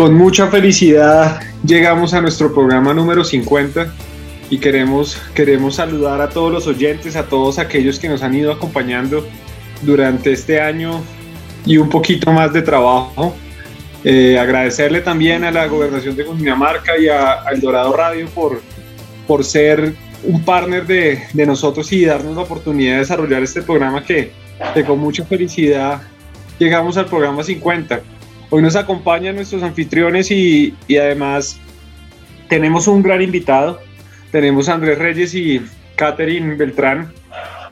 con mucha felicidad llegamos a nuestro programa número 50 y queremos, queremos saludar a todos los oyentes, a todos aquellos que nos han ido acompañando durante este año y un poquito más de trabajo. Eh, agradecerle también a la Gobernación de Cundinamarca y a, El Dorado Radio por, por ser un partner de, de, nosotros y darnos la oportunidad de desarrollar este programa que, que con mucha felicidad llegamos al programa 50. Hoy nos acompañan nuestros anfitriones y, y además tenemos un gran invitado. Tenemos a Andrés Reyes y Catherine Beltrán,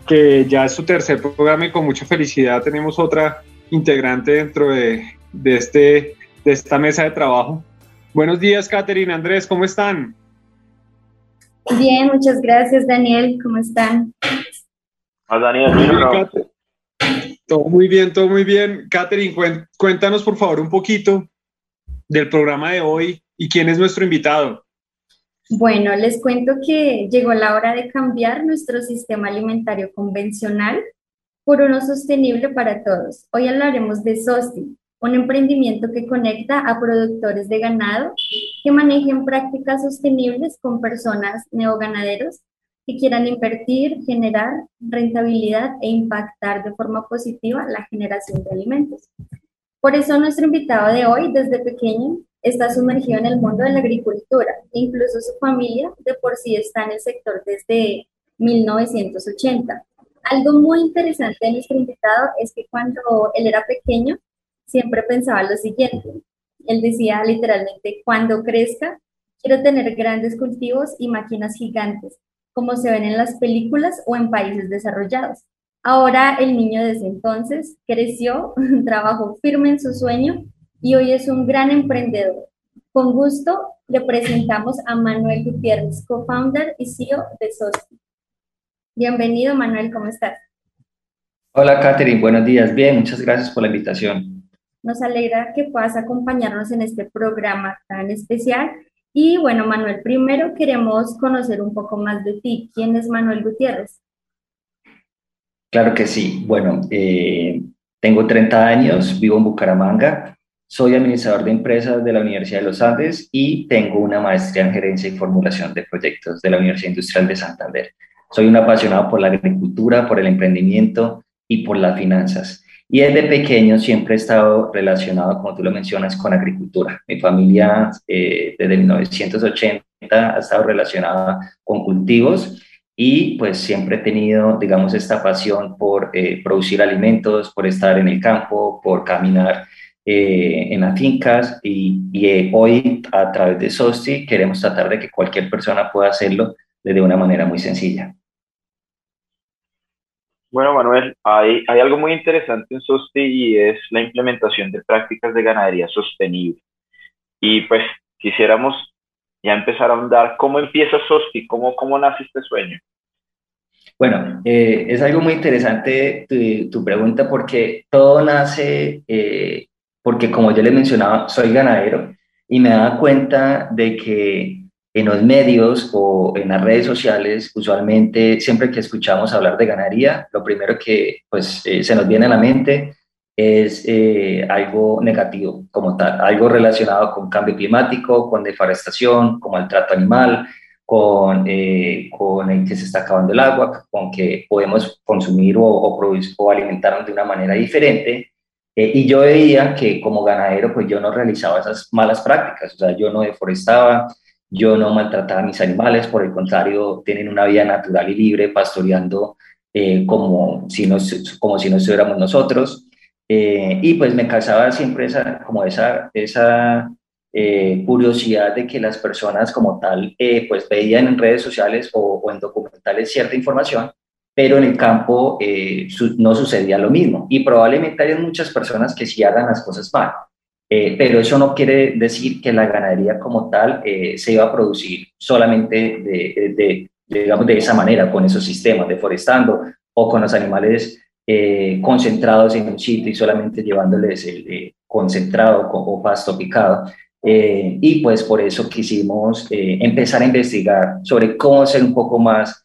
que ya es su tercer programa y con mucha felicidad tenemos otra integrante dentro de, de, este, de esta mesa de trabajo. Buenos días, Catherine, Andrés, ¿cómo están? Bien, muchas gracias, Daniel. ¿Cómo están? Hola, Daniel. Todo muy bien, todo muy bien. Catherine, cuéntanos por favor un poquito del programa de hoy y quién es nuestro invitado. Bueno, les cuento que llegó la hora de cambiar nuestro sistema alimentario convencional por uno sostenible para todos. Hoy hablaremos de SOSTI, un emprendimiento que conecta a productores de ganado que manejen prácticas sostenibles con personas neoganaderos que quieran invertir, generar rentabilidad e impactar de forma positiva la generación de alimentos. Por eso nuestro invitado de hoy, desde pequeño, está sumergido en el mundo de la agricultura. Incluso su familia de por sí está en el sector desde 1980. Algo muy interesante de nuestro invitado es que cuando él era pequeño, siempre pensaba lo siguiente. Él decía literalmente, cuando crezca, quiero tener grandes cultivos y máquinas gigantes como se ven en las películas o en países desarrollados. Ahora el niño desde entonces creció, trabajó firme en su sueño y hoy es un gran emprendedor. Con gusto le presentamos a Manuel Gutiérrez, co-founder y CEO de SOSTI. Bienvenido Manuel, ¿cómo estás? Hola Catherine, buenos días. Bien, muchas gracias por la invitación. Nos alegra que puedas acompañarnos en este programa tan especial y bueno, Manuel, primero queremos conocer un poco más de ti. ¿Quién es Manuel Gutiérrez? Claro que sí. Bueno, eh, tengo 30 años, vivo en Bucaramanga, soy administrador de empresas de la Universidad de los Andes y tengo una maestría en gerencia y formulación de proyectos de la Universidad Industrial de Santander. Soy un apasionado por la agricultura, por el emprendimiento y por las finanzas. Y desde pequeño siempre he estado relacionado, como tú lo mencionas, con agricultura. Mi familia eh, desde 1980 ha estado relacionada con cultivos y pues siempre he tenido, digamos, esta pasión por eh, producir alimentos, por estar en el campo, por caminar eh, en las fincas y, y hoy a través de SOSTI queremos tratar de que cualquier persona pueda hacerlo de una manera muy sencilla. Bueno, Manuel, hay, hay algo muy interesante en SOSTI y es la implementación de prácticas de ganadería sostenible. Y pues quisiéramos ya empezar a ahondar cómo empieza SOSTI, cómo, cómo nace este sueño. Bueno, eh, es algo muy interesante tu, tu, pregunta porque todo nace eh, porque como yo le mencionaba, soy ganadero y me daba cuenta de que en los medios o en las redes sociales, usualmente siempre que escuchamos hablar de ganadería, lo primero que pues, eh, se nos viene a la mente es eh, algo negativo como tal, algo relacionado con cambio climático, con deforestación, con maltrato animal, con, eh, con el que se está acabando el agua, con que podemos consumir o, o, producir, o alimentarnos de una manera diferente. y yo veía que como ganadero, pues yo no realizaba esas malas prácticas, o sea, yo no deforestaba, yo no maltrataba a mis animales, por el contrario, tienen una vida natural y libre, pastoreando eh, como, si no, como si no estuviéramos nosotros. Eh, y pues me causaba siempre esa, como esa, esa eh, curiosidad de que las personas como tal pues veían en redes sociales o, en documentales cierta información, pero en el campo no sucedía lo mismo. Y probablemente hay muchas personas que sí hagan las cosas mal. Pero eso no quiere decir que la ganadería como tal se iba a producir solamente de, de, digamos, de esa manera, con esos sistemas, deforestando o con los animales eh, concentrados en un sitio y solamente llevándoles el eh, concentrado o pasto picado. Eh, y pues por eso quisimos empezar a investigar sobre cómo ser un poco más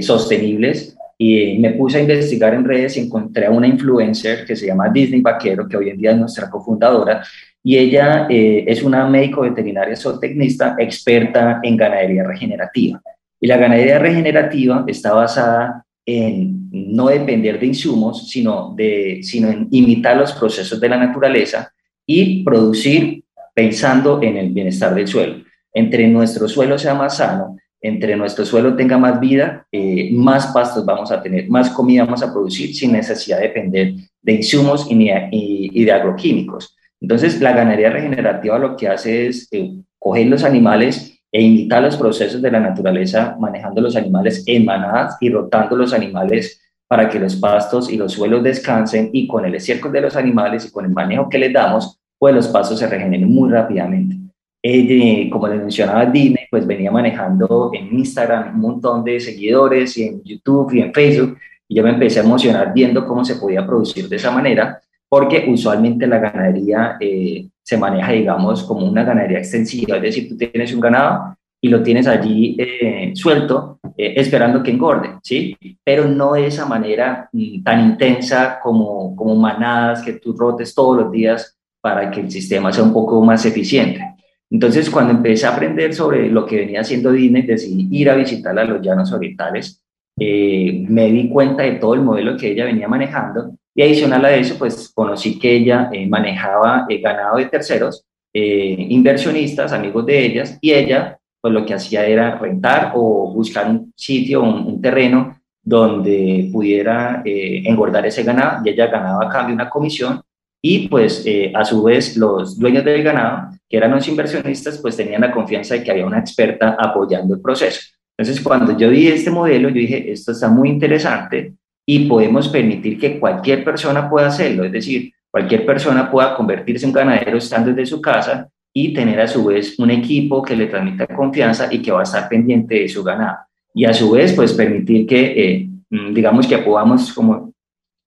sostenibles y me puse a investigar en redes y encontré a una influencer que se llama Disney Vaquero, que hoy en día es nuestra cofundadora, y ella es una médico veterinaria zootecnista experta en ganadería regenerativa. Y la ganadería regenerativa está basada en no depender de insumos, sino, de, sino en imitar los procesos de la naturaleza y producir pensando en el bienestar del suelo. Entre nuestro suelo sea más sano, entre nuestro suelo tenga más vida, eh, más pastos vamos a tener, más comida vamos a producir sin necesidad de depender de insumos y, de agroquímicos. Entonces, la ganadería regenerativa lo que hace es eh, coger los animales e imitar los procesos de la naturaleza manejando los animales en manadas y rotando los animales para que los pastos y los suelos descansen y con el estiércol de los animales y con el manejo que les damos, pues los pastos se regeneren muy rápidamente. Eh, como les mencionaba Dime, pues venía manejando en Instagram un montón de seguidores y en YouTube y en Facebook y yo me empecé a emocionar viendo cómo se podía producir de esa manera porque usualmente la ganadería eh, se maneja, digamos, como una ganadería extensiva, es decir, tú tienes un ganado y lo tienes allí eh, suelto, eh, esperando que engorde, ¿sí? Pero no de esa manera mm, tan intensa como, como manadas que tú rotes todos los días para que el sistema sea un poco más eficiente. Entonces, cuando empecé a aprender sobre lo que venía haciendo Disney, decidí ir a visitar a los llanos orientales. Eh, me di cuenta de todo el modelo que ella venía manejando y adicional a eso, pues conocí que ella eh, manejaba el ganado de terceros, eh, inversionistas, amigos de ellas, y ella, pues lo que hacía era rentar o buscar un sitio, un, terreno donde pudiera eh, engordar ese ganado, y ella ganaba a cambio una comisión, y pues a su vez los dueños del ganado, que eran los inversionistas, pues tenían la confianza de que había una experta apoyando el proceso. Entonces, cuando yo vi este modelo, yo dije, esto está muy interesante, y podemos permitir que cualquier persona pueda hacerlo, es decir, cualquier persona pueda convertirse en ganadero estando desde su casa y tener a su vez un equipo que le transmita confianza y que va a estar pendiente de su ganado. Y a su vez, pues permitir que, eh, mm, digamos que podamos como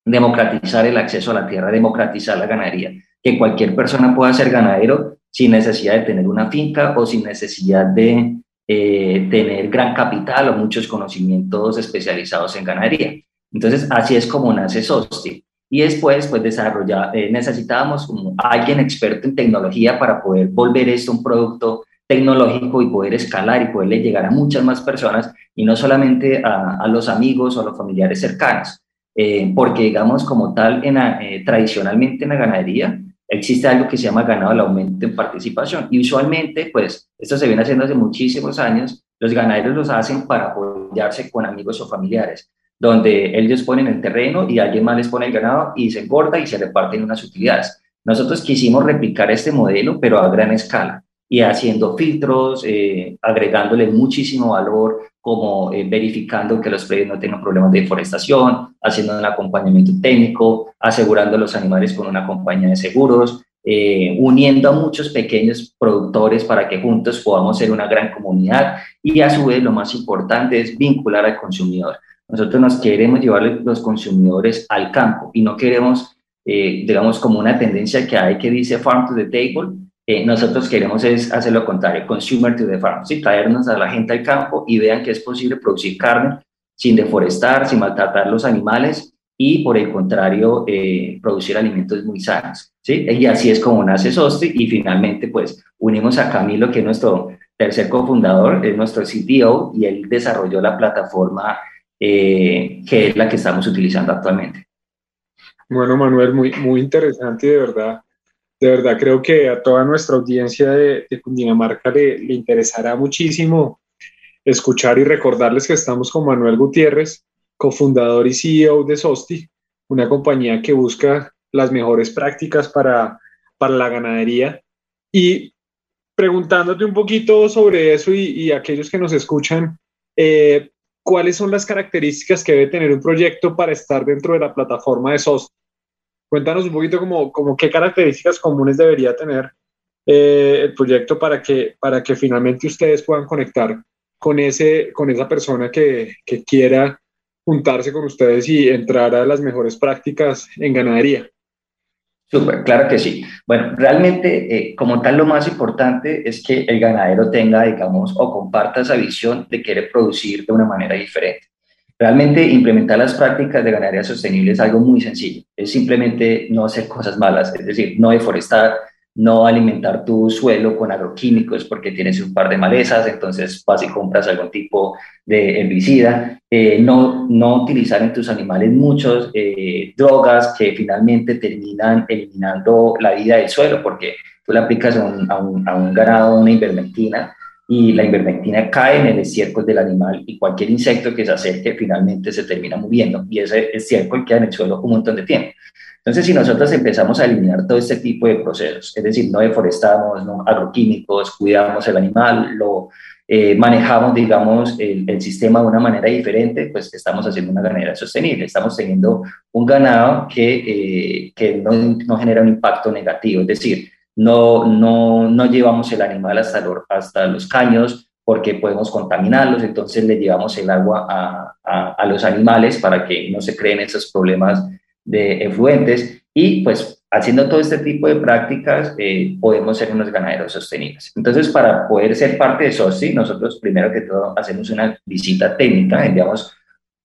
democratizar el acceso a la tierra, democratizar la ganadería, que cualquier persona pueda ser ganadero sin necesidad de tener una finca o sin necesidad de eh, tener gran capital o muchos conocimientos especializados en ganadería. Entonces, así es como nace SOSTI. Y después, pues, desarrollar, eh, necesitábamos como alguien experto en tecnología para poder volver esto un producto tecnológico y poder escalar y poderle llegar a muchas más personas y no solamente a, los amigos o a los familiares cercanos. Eh, porque, digamos, como tal, en tradicionalmente en la ganadería existe algo que se llama ganado al aumento en participación. Y usualmente, pues, esto se viene haciendo hace muchísimos años, los ganaderos los hacen para apoyarse con amigos o familiares donde ellos ponen el terreno y alguien más les pone el ganado y se engorda y se reparten unas utilidades. Nosotros quisimos replicar este modelo, pero a gran escala y haciendo filtros, eh, agregándole muchísimo valor, como eh, verificando que los predios no tengan problemas de deforestación, haciendo un acompañamiento técnico, asegurando a los animales con una compañía de seguros, eh, uniendo a muchos pequeños productores para que juntos podamos ser una gran comunidad y a su vez lo más importante es vincular al consumidor. Nosotros nos queremos llevar los consumidores al campo y no queremos, eh, digamos, como una tendencia que hay que dice farm to the table. Eh, nosotros queremos es hacer lo contrario, consumer to the farm, ¿sí? traernos a la gente al campo y vean que es posible producir carne sin deforestar, sin maltratar los animales y por el contrario, eh, producir alimentos muy sanos. ¿sí? Y así es como nace SOSTI y finalmente pues unimos a Camilo, que es nuestro tercer cofundador, es nuestro CTO y él desarrolló la plataforma eh, que es la que estamos utilizando actualmente. Bueno, Manuel, muy, muy interesante de verdad. De verdad, creo que a toda nuestra audiencia de, de Cundinamarca le, interesará muchísimo escuchar y recordarles que estamos con Manuel Gutiérrez, cofundador y CEO de Sosti, una compañía que busca las mejores prácticas para, para la ganadería. Y preguntándote un poquito sobre eso y, aquellos que nos escuchan, eh, ¿cuáles son las características que debe tener un proyecto para estar dentro de la plataforma de SOS? Cuéntanos un poquito como, como qué características comunes debería tener eh, el proyecto para que, para que finalmente ustedes puedan conectar con, ese, con esa persona que, que quiera juntarse con ustedes y entrar a las mejores prácticas en ganadería. Súper, claro que sí. Bueno, realmente eh, como tal lo más importante es que el ganadero tenga, digamos, o comparta esa visión de querer producir de una manera diferente. Realmente implementar las prácticas de ganadería sostenible es algo muy sencillo. Es simplemente no hacer cosas malas, es decir, no deforestar, no alimentar tu suelo con agroquímicos porque tienes un par de malezas, entonces vas y compras algún tipo de herbicida, eh, no, no utilizar en tus animales muchas eh, drogas que finalmente terminan eliminando la vida del suelo porque tú le aplicas a un, a un, a un ganado una ivermectina y la ivermectina cae en el estiércol del animal y cualquier insecto que se acerque finalmente se termina muriendo y ese estiércol queda en el suelo un montón de tiempo. Entonces, si nosotros empezamos a eliminar todo este tipo de procesos, es decir, no deforestamos, no agroquímicos, cuidamos el animal, lo eh, manejamos, digamos, el, sistema de una manera diferente, pues estamos haciendo una ganadería sostenible, estamos teniendo un ganado que, eh, que no, no, genera un impacto negativo, es decir, no, no, no llevamos el animal hasta, los caños porque podemos contaminarlos, entonces le llevamos el agua a, a, a los animales para que no se creen esos problemas de efluentes y pues haciendo todo este tipo de prácticas eh, podemos ser unos ganaderos sostenibles. Entonces, para poder ser parte de SOSI, nosotros primero que todo hacemos una visita técnica, enviamos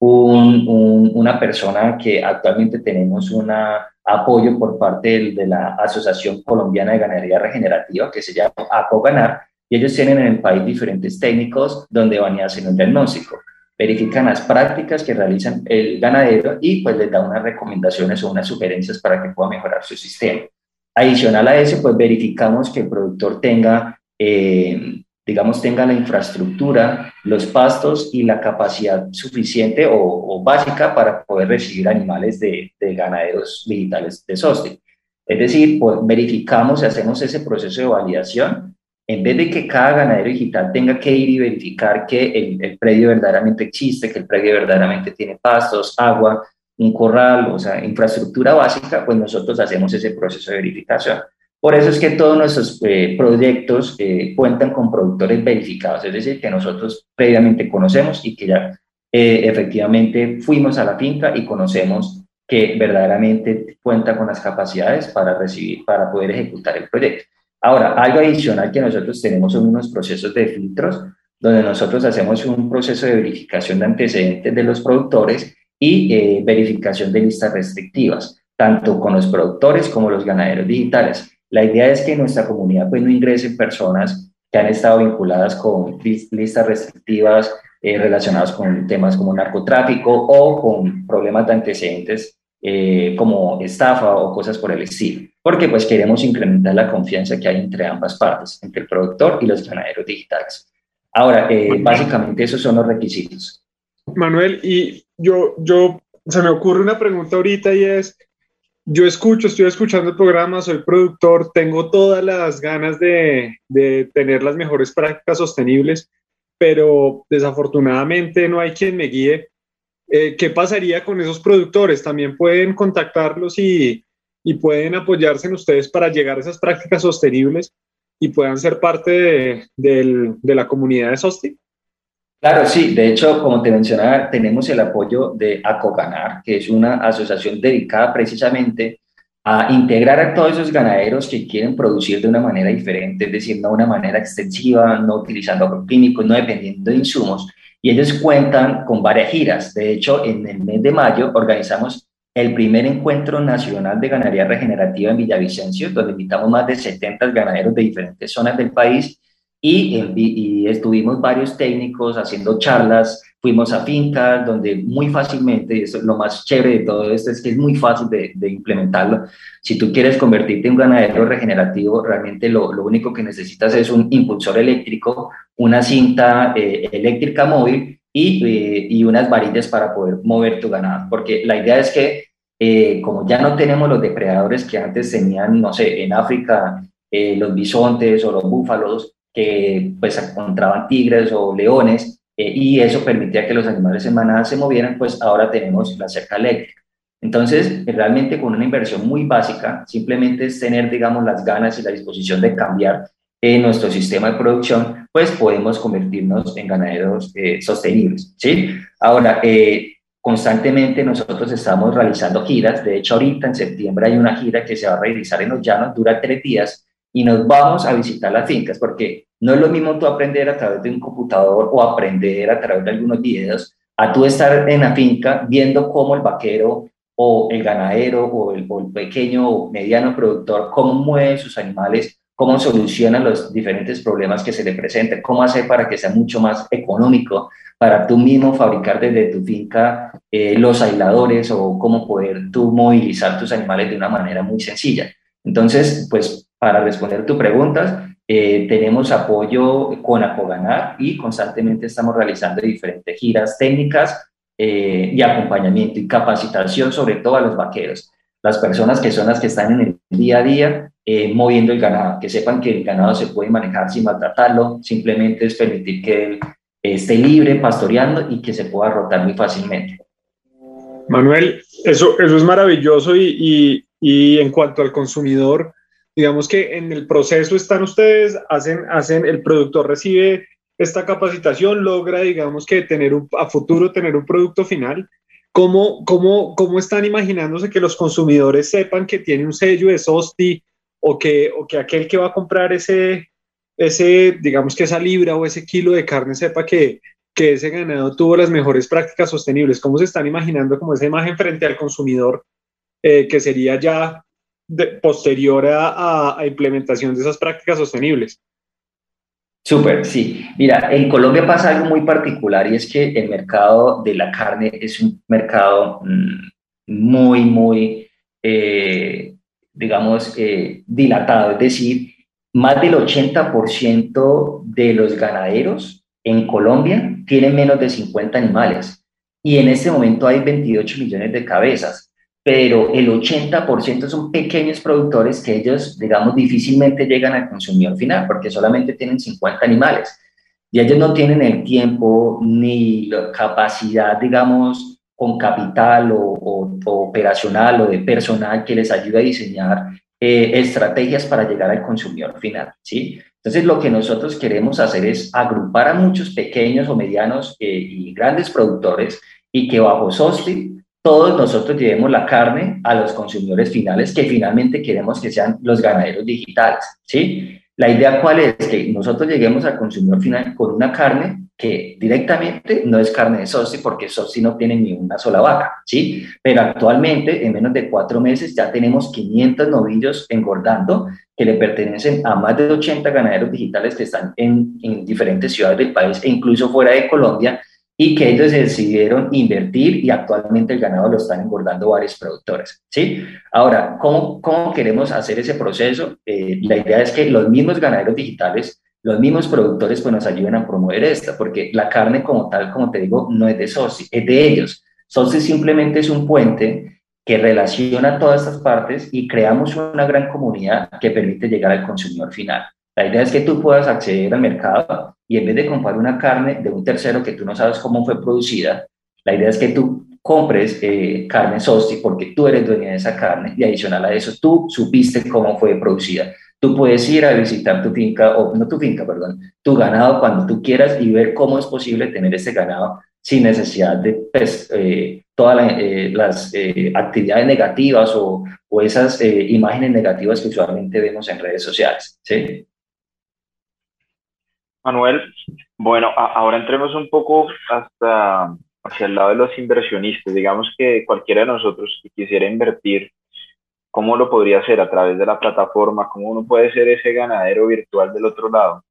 un, una persona que actualmente tenemos un apoyo por parte de, la Asociación Colombiana de Ganadería Regenerativa que se llama APOGANAR y ellos tienen en el país diferentes técnicos donde van a hacer un diagnóstico verifican las prácticas que realizan el ganadero y pues les da unas recomendaciones o unas sugerencias para que pueda mejorar su sistema. Adicional a eso, pues verificamos que el productor tenga, eh, digamos, tenga la infraestructura, los pastos y la capacidad suficiente o, básica para poder recibir animales de, de ganaderos digitales de SOSTE. Es decir, pues, verificamos y hacemos ese proceso de validación en vez de que cada ganadero digital tenga que ir y verificar que el, predio verdaderamente existe, que el predio verdaderamente tiene pastos, agua, un corral, o sea, infraestructura básica, pues nosotros hacemos ese proceso de verificación. Por eso es que todos nuestros eh, proyectos eh, cuentan con productores verificados, es decir, que nosotros previamente conocemos y que ya eh, efectivamente fuimos a la finca y conocemos que verdaderamente cuenta con las capacidades para recibir, para poder ejecutar el proyecto. Ahora, algo adicional que nosotros tenemos son unos procesos de filtros, donde nosotros hacemos un proceso de verificación de antecedentes de los productores y eh, verificación de listas restrictivas, tanto con los productores como los ganaderos digitales. La idea es que en nuestra comunidad pues, no ingresen personas que han estado vinculadas con listas restrictivas eh, relacionadas con temas como narcotráfico o con problemas de antecedentes eh, como estafa o cosas por el estilo, porque pues queremos incrementar la confianza que hay entre ambas partes, entre el productor y los ganaderos digitales. Ahora, eh, básicamente esos son los requisitos. Manuel, y yo, yo, se me ocurre una pregunta ahorita y es, yo escucho, estoy escuchando el programa, soy productor, tengo todas las ganas de, tener las mejores prácticas sostenibles, pero desafortunadamente no hay quien me guíe eh, ¿Qué pasaría con esos productores? ¿También pueden contactarlos y, y, pueden apoyarse en ustedes para llegar a esas prácticas sostenibles y puedan ser parte de, de la comunidad de SOSTI? Claro, sí. De hecho, como te mencionaba, tenemos el apoyo de ACOGANAR, que es una asociación dedicada precisamente a integrar a todos esos ganaderos que quieren producir de una manera diferente, es decir, no de una manera extensiva, no utilizando agroquímicos, no dependiendo de insumos, y ellos cuentan con varias giras. De hecho, en el mes de mayo organizamos el primer encuentro nacional de ganadería regenerativa en Villavicencio, donde invitamos más de 70 ganaderos de diferentes zonas del país y, y, estuvimos varios técnicos haciendo charlas, fuimos a fincas donde muy fácilmente, eso es lo más chévere de todo esto, es que es muy fácil de, de implementarlo. Si tú quieres convertirte en un ganadero regenerativo, realmente lo, lo único que necesitas es un impulsor eléctrico, una cinta eh, eléctrica móvil y, eh, y, unas varillas para poder mover tu ganado, porque la idea es que eh, como ya no tenemos los depredadores que antes tenían, no sé, en África, eh, los bisontes o los búfalos, que pues encontraban tigres o leones, eh, y eso permitía que los animales en manada se movieran, pues ahora tenemos la cerca eléctrica. Entonces, realmente con una inversión muy básica, simplemente es tener, digamos, las ganas y la disposición de cambiar en nuestro sistema de producción, pues podemos convertirnos en ganaderos sostenibles, ¿sí? Ahora, eh, Constantemente nosotros estamos realizando giras, de hecho ahorita en septiembre hay una gira que se va a realizar en los llanos, dura tres días y nos vamos a visitar las fincas porque no es lo mismo tú aprender a través de un computador o aprender a través de algunos videos a tú estar en la finca viendo cómo el vaquero o el ganadero o el, o el pequeño o mediano productor, cómo mueve sus animales, cómo solucionan los diferentes problemas que se le presenten, cómo hacer para que sea mucho más económico para tú mismo fabricar desde tu finca eh, los aisladores o cómo poder tú movilizar tus animales de una manera muy sencilla. Entonces, pues para responder tu preguntas, eh, tenemos apoyo con Acoganar y constantemente estamos realizando diferentes giras técnicas eh, y acompañamiento y capacitación sobre todo a los vaqueros, las personas que son las que están en el día a día moviendo el ganado, que sepan que el ganado se puede manejar sin maltratarlo, simplemente es permitir que él esté libre, pastoreando y que se pueda rotar muy fácilmente. Manuel, eso, eso es maravilloso y, y, en cuanto al consumidor, digamos que en el proceso están ustedes, hacen, hacen, el productor recibe esta capacitación, logra, digamos que tener un, a futuro tener un producto final. ¿Cómo, cómo, cómo están imaginándose que los consumidores sepan que tiene un sello de SOSTI o que, o que aquel que va a comprar ese, ese, digamos que esa libra o ese kilo de carne sepa que, que ese ganado tuvo las mejores prácticas sostenibles. ¿Cómo se están imaginando como esa imagen frente al consumidor eh, que sería ya posterior a, a, implementación de esas prácticas sostenibles? Súper, sí. Mira, en Colombia pasa algo muy particular y es que el mercado de la carne es un mercado mm, muy, muy, eh, digamos, eh, dilatado. Es decir, más del 80% de los ganaderos en Colombia tienen menos de 50 animales y en este momento hay 28 millones de cabezas, pero el 80% son pequeños productores que ellos, digamos, difícilmente llegan al consumidor final porque solamente tienen 50 animales y ellos no tienen el tiempo ni la capacidad, digamos, con capital o, operacional o de personal que les ayude a diseñar eh, estrategias para llegar al consumidor final, ¿sí? Entonces, lo que nosotros queremos hacer es agrupar a muchos pequeños o medianos eh, y grandes productores y que bajo SOSTI todos nosotros llevemos la carne a los consumidores finales que finalmente queremos que sean los ganaderos digitales, ¿sí? La idea cuál es que nosotros lleguemos al consumidor final con una carne que directamente no es carne de Sosti porque Sosti no tiene ni una sola vaca, ¿sí? Pero actualmente, en menos de cuatro meses, ya tenemos 500 novillos engordando que le pertenecen a más de 80 ganaderos digitales que están en, en diferentes ciudades del país e incluso fuera de Colombia y que ellos decidieron invertir y actualmente el ganado lo están engordando varios productores, ¿sí? Ahora, ¿cómo, cómo queremos hacer ese proceso? Eh, la idea es que los mismos ganaderos digitales los mismos productores pues nos ayuden a promover esta, porque la carne como tal, como te digo, no es de Soci, es de ellos. Soci simplemente es un puente que relaciona todas estas partes y creamos una gran comunidad que permite llegar al consumidor final. La idea es que tú puedas acceder al mercado y en vez de comprar una carne de un tercero que tú no sabes cómo fue producida, la idea es que tú compres eh, carne Sosti porque tú eres dueña de esa carne y adicional a eso tú supiste cómo fue producida. Tú puedes ir a visitar tu finca, o no tu finca, perdón, tu ganado cuando tú quieras y ver cómo es posible tener ese ganado sin necesidad de pues, eh, todas eh, las actividades negativas o, o esas imágenes negativas que usualmente vemos en redes sociales. ¿sí? Manuel, bueno, ahora entremos un poco hasta hacia el lado de los inversionistas. Digamos que cualquiera de nosotros que quisiera invertir ¿Cómo lo podría hacer a través de la plataforma? ¿Cómo uno puede ser ese ganadero virtual del otro lado?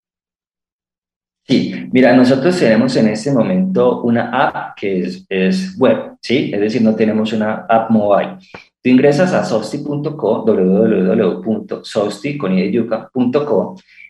Sí, mira, nosotros tenemos en este momento una app que es, web, ¿sí? Es decir, no tenemos una app mobile. Tú ingresas a sosti.co, www.sosti.co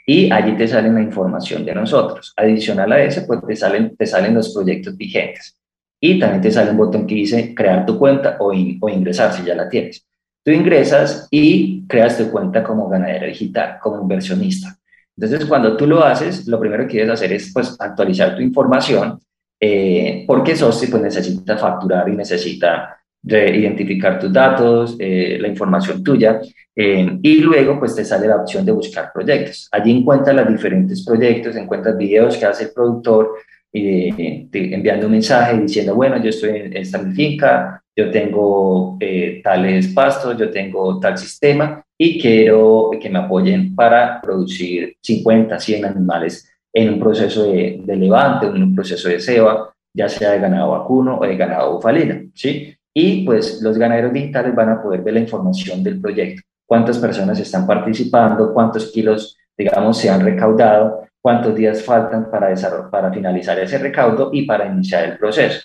y allí te sale la información de nosotros. Adicional a eso, pues te salen, te salen los proyectos vigentes. y también te sale un botón que dice crear tu cuenta o, o ingresar si ya la tienes. Tú ingresas y creas tu cuenta como ganadero digital, como inversionista. Entonces, cuando tú lo haces, lo primero que debes hacer es pues, actualizar tu información, eh, porque Sosti pues, necesita facturar y necesita identificar tus datos, eh, la información tuya, eh, y luego pues te sale la opción de buscar proyectos. Allí encuentras los diferentes proyectos, encuentras videos que hace el productor, eh, enviando un mensaje diciendo, bueno, yo estoy en esta mi finca, yo tengo tales pastos, yo tengo tal sistema y quiero que me apoyen para producir 50, 100 animales en un proceso de, de levante, en un proceso de ceba, ya sea de ganado vacuno o de ganado bufalina, ¿sí? Y pues los ganaderos digitales van a poder ver la información del proyecto, cuántas personas están participando, cuántos kilos, digamos, se han recaudado, cuántos días faltan para, para finalizar ese recaudo y para iniciar el proceso.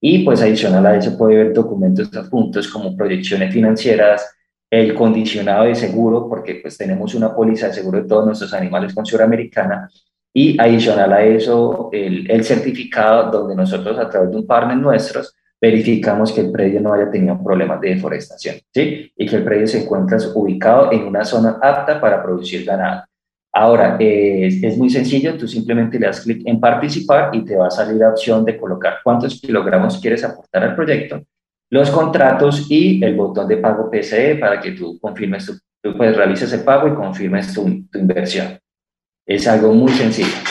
Y pues adicional a eso puede ver documentos adjuntos como proyecciones financieras, el condicionado de seguro, porque pues tenemos una póliza de seguro de todos nuestros animales con Suramericana, y adicional a eso el, el certificado donde nosotros a través de un partner nuestros verificamos que el predio no haya tenido problemas de deforestación, ¿sí? Y que el predio se encuentra ubicado en una zona apta para producir ganado. Ahora, es muy sencillo, tú simplemente le das clic en participar y te va a salir la opción de colocar cuántos kilogramos quieres aportar al proyecto, los contratos y el botón de pago PCE para que tú confirmes, tu, tú pues realices el pago y confirmes tu, tu inversión. Es algo muy sencillo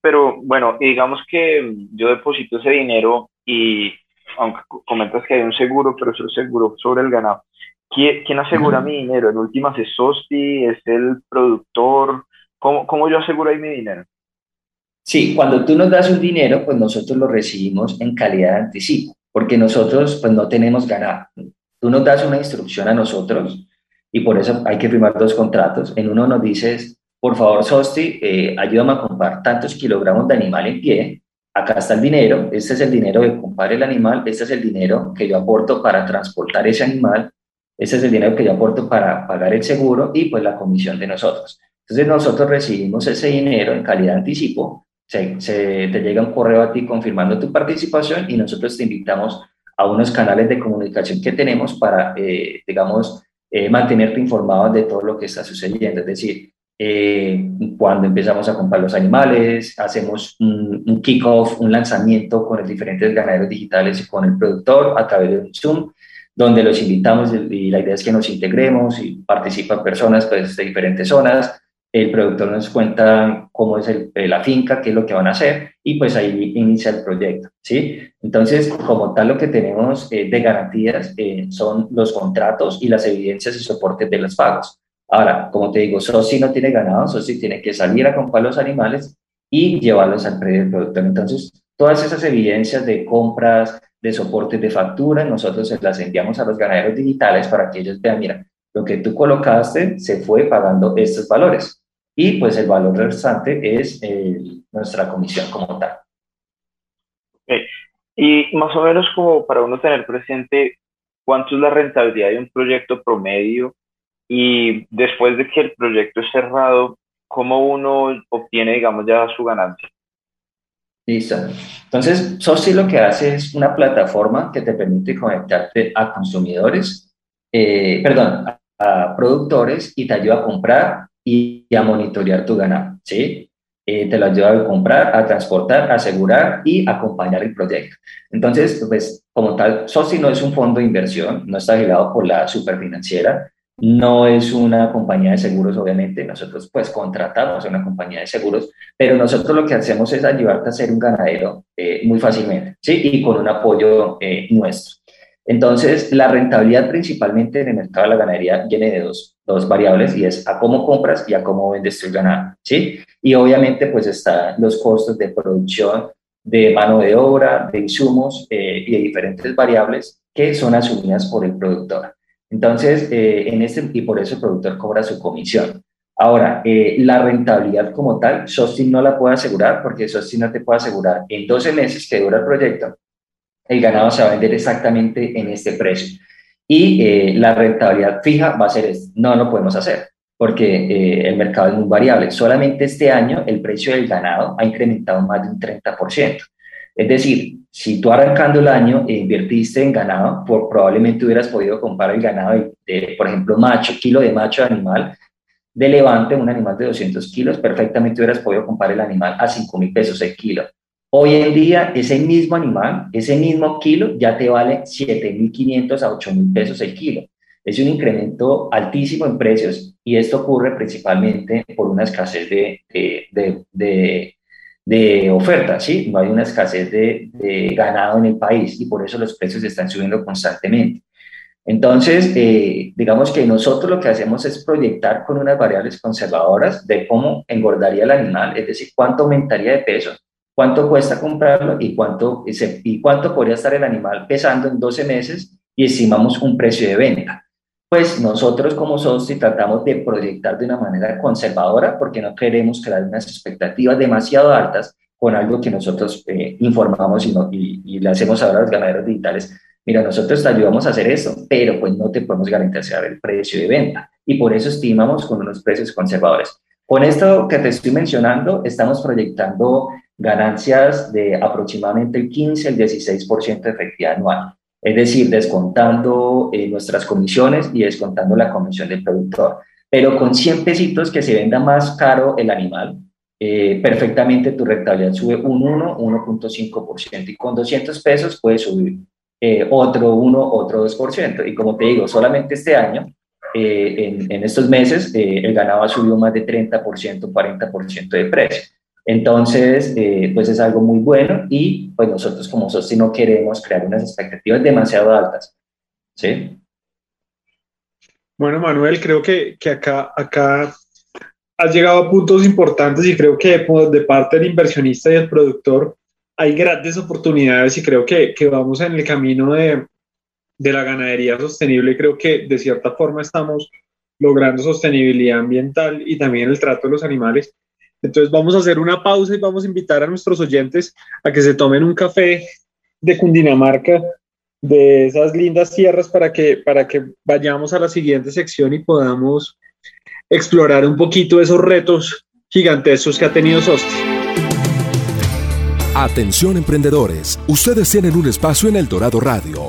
pero bueno, digamos que yo deposito ese dinero y aunque comentas que hay un seguro, pero es un seguro sobre el ganado. ¿Quién, asegura mi dinero? En últimas es SOSTI, es el productor. ¿Cómo, ¿Cómo yo aseguro ahí mi dinero? Sí, cuando tú nos das un dinero, pues nosotros lo recibimos en calidad de anticipo, porque nosotros pues no tenemos ganado. Tú nos das una instrucción a nosotros y por eso hay que firmar dos contratos. En uno nos dices, por favor, Sosti, eh, ayúdame a comprar tantos kilogramos de animal en pie. Acá está el dinero, este es el dinero de comprar el animal, este es el dinero que yo aporto para transportar ese animal, este es el dinero que yo aporto para pagar el seguro y pues la comisión de nosotros. Entonces nosotros recibimos ese dinero en calidad de anticipo, se, te llega un correo a ti confirmando tu participación y nosotros te invitamos a unos canales de comunicación que tenemos para, eh, digamos, eh, mantenerte informado de todo lo que está sucediendo. Es decir, eh, cuando empezamos a comprar los animales, hacemos un, un kick-off, un lanzamiento con los diferentes ganaderos digitales y con el productor a través de un Zoom, donde los invitamos y la idea es que nos integremos y participan personas pues, de diferentes zonas. El productor nos cuenta cómo es el, la finca, qué es lo que van a hacer y pues ahí inicia el proyecto. ¿sí? Entonces, como tal, lo que tenemos eh, de garantías eh, son los contratos y las evidencias y soportes de los pagos. Ahora, como te digo, SOSI no tiene ganado, SOSI tiene que salir a comprar los animales y llevarlos al predio del productor. Entonces, todas esas evidencias de compras, de soportes de factura, nosotros las enviamos a los ganaderos digitales para que ellos vean, mira, lo que tú colocaste se fue pagando estos valores. Y pues el valor restante es nuestra comisión como tal. Y más o menos como para uno tener presente cuánto es la rentabilidad de un proyecto promedio y después de que el proyecto es cerrado, ¿cómo uno obtiene, digamos, ya su ganancia? Listo. Entonces, SOSI lo que hace es una plataforma que te permite conectarte a consumidores, eh, perdón, a, productores y te ayuda a comprar y, a monitorear tu ganado, ¿sí? Eh, te lo ayuda a comprar, a transportar, a asegurar y acompañar el proyecto. Entonces, pues, como tal, SOSI no es un fondo de inversión, no está vigilado por la superfinanciera, no es una compañía de seguros, obviamente, nosotros pues contratamos a una compañía de seguros, pero nosotros lo que hacemos es ayudarte a ser un ganadero eh, muy fácilmente, ¿sí? Y con un apoyo eh, nuestro. Entonces, la rentabilidad principalmente en el mercado de la ganadería viene de dos, dos variables y es a cómo compras y a cómo vendes tu ganado, ¿sí? Y obviamente pues están los costos de producción, de mano de obra, de insumos eh, y de diferentes variables que son asumidas por el productor. Entonces, eh, en este, y por eso el productor cobra su comisión. Ahora, eh, la rentabilidad como tal, Sostin no la puede asegurar porque Sostin no te puede asegurar en 12 meses que dura el proyecto, el ganado se va a vender exactamente en este precio. Y eh, la rentabilidad fija va a ser esto. No lo podemos hacer porque el mercado es muy variable. Solamente este año el precio del ganado ha incrementado más de un 30%. Es decir, si tú arrancando el año e invertiste en ganado, por, probablemente hubieras podido comprar el ganado de, por ejemplo, macho, kilo de macho animal, de levante, un animal de 200 kilos, perfectamente hubieras podido comprar el animal a 5 mil pesos el kilo. Hoy en día, ese mismo animal, ese mismo kilo, ya te vale 7.500 a 8.000 pesos el kilo. Es un incremento altísimo en precios y esto ocurre principalmente por una escasez de, de, de, de oferta, ¿sí? No hay una escasez de, ganado en el país y por eso los precios están subiendo constantemente. Entonces, eh, digamos que nosotros lo que hacemos es proyectar con unas variables conservadoras de cómo engordaría el animal, es decir, cuánto aumentaría de peso, cuánto cuesta comprarlo y cuánto, y cuánto podría estar el animal pesando en 12 meses y estimamos un precio de venta. Pues nosotros como SOSTI tratamos de proyectar de una manera conservadora porque no queremos crear unas expectativas demasiado altas con algo que nosotros eh, informamos y, y, le hacemos ahora a los ganaderos digitales. Mira, nosotros te ayudamos a hacer esto, pero pues no te podemos garantizar el precio de venta y por eso estimamos con unos precios conservadores. Con esto que te estoy mencionando, estamos proyectando ganancias de aproximadamente el 15 al 16% de efectividad anual es decir, descontando eh, nuestras comisiones y descontando la comisión del productor. Pero con 100 pesitos que se venda más caro el animal, eh, perfectamente tu rentabilidad sube un 1, 1.5%. Y con 200 pesos puede subir eh, otro 1, otro 2%. Y como te digo, solamente este año, en, en, estos meses, el ganado ha subido más de 30%, 40% de precio. Entonces, eh, pues es algo muy bueno y pues nosotros como SOSTI no queremos crear unas expectativas demasiado altas. ¿Sí? Bueno, Manuel, creo que, que acá, acá has llegado a puntos importantes y creo que de parte del inversionista y el productor hay grandes oportunidades y creo que, que vamos en el camino de, de la ganadería sostenible. Creo que de cierta forma estamos logrando sostenibilidad ambiental y también el trato de los animales entonces vamos a hacer una pausa y vamos a invitar a nuestros oyentes a que se tomen un café de Cundinamarca, de esas lindas tierras, para que, para que vayamos a la siguiente sección y podamos explorar un poquito esos retos gigantescos que ha tenido Sosti. Atención emprendedores, ustedes tienen un espacio en El Dorado Radio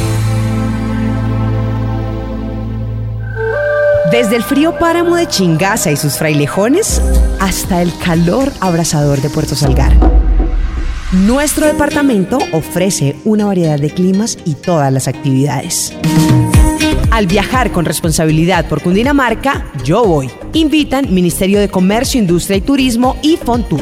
Desde el frío páramo de Chingaza y sus frailejones hasta el calor abrasador de Puerto Salgar. Nuestro departamento ofrece una variedad de climas y todas las actividades. Al viajar con responsabilidad por Cundinamarca, yo voy. Invitan Ministerio de Comercio, Industria y Turismo y Fontur.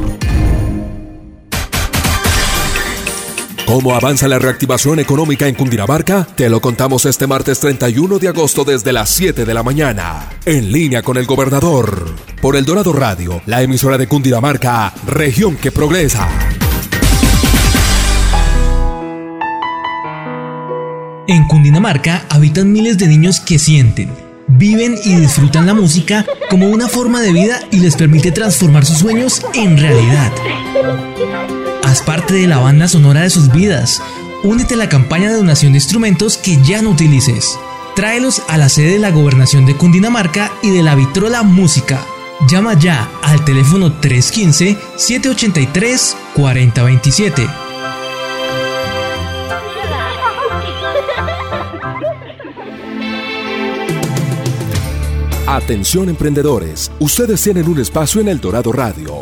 ¿Cómo avanza la reactivación económica en Cundinamarca? Te lo contamos este martes 31 de agosto desde las 7 de la mañana. En línea con el gobernador. Por el Dorado Radio, la emisora de Cundinamarca, región que progresa. En Cundinamarca habitan miles de niños que sienten, viven y disfrutan la música como una forma de vida y les permite transformar sus sueños en realidad. Haz parte de la banda sonora de sus vidas. Únete a la campaña de donación de instrumentos que ya no utilices. Tráelos a la sede de la Gobernación de Cundinamarca y de la Vitrola Música. Llama ya al teléfono 315-783-4027. Atención emprendedores, ustedes tienen un espacio en El Dorado Radio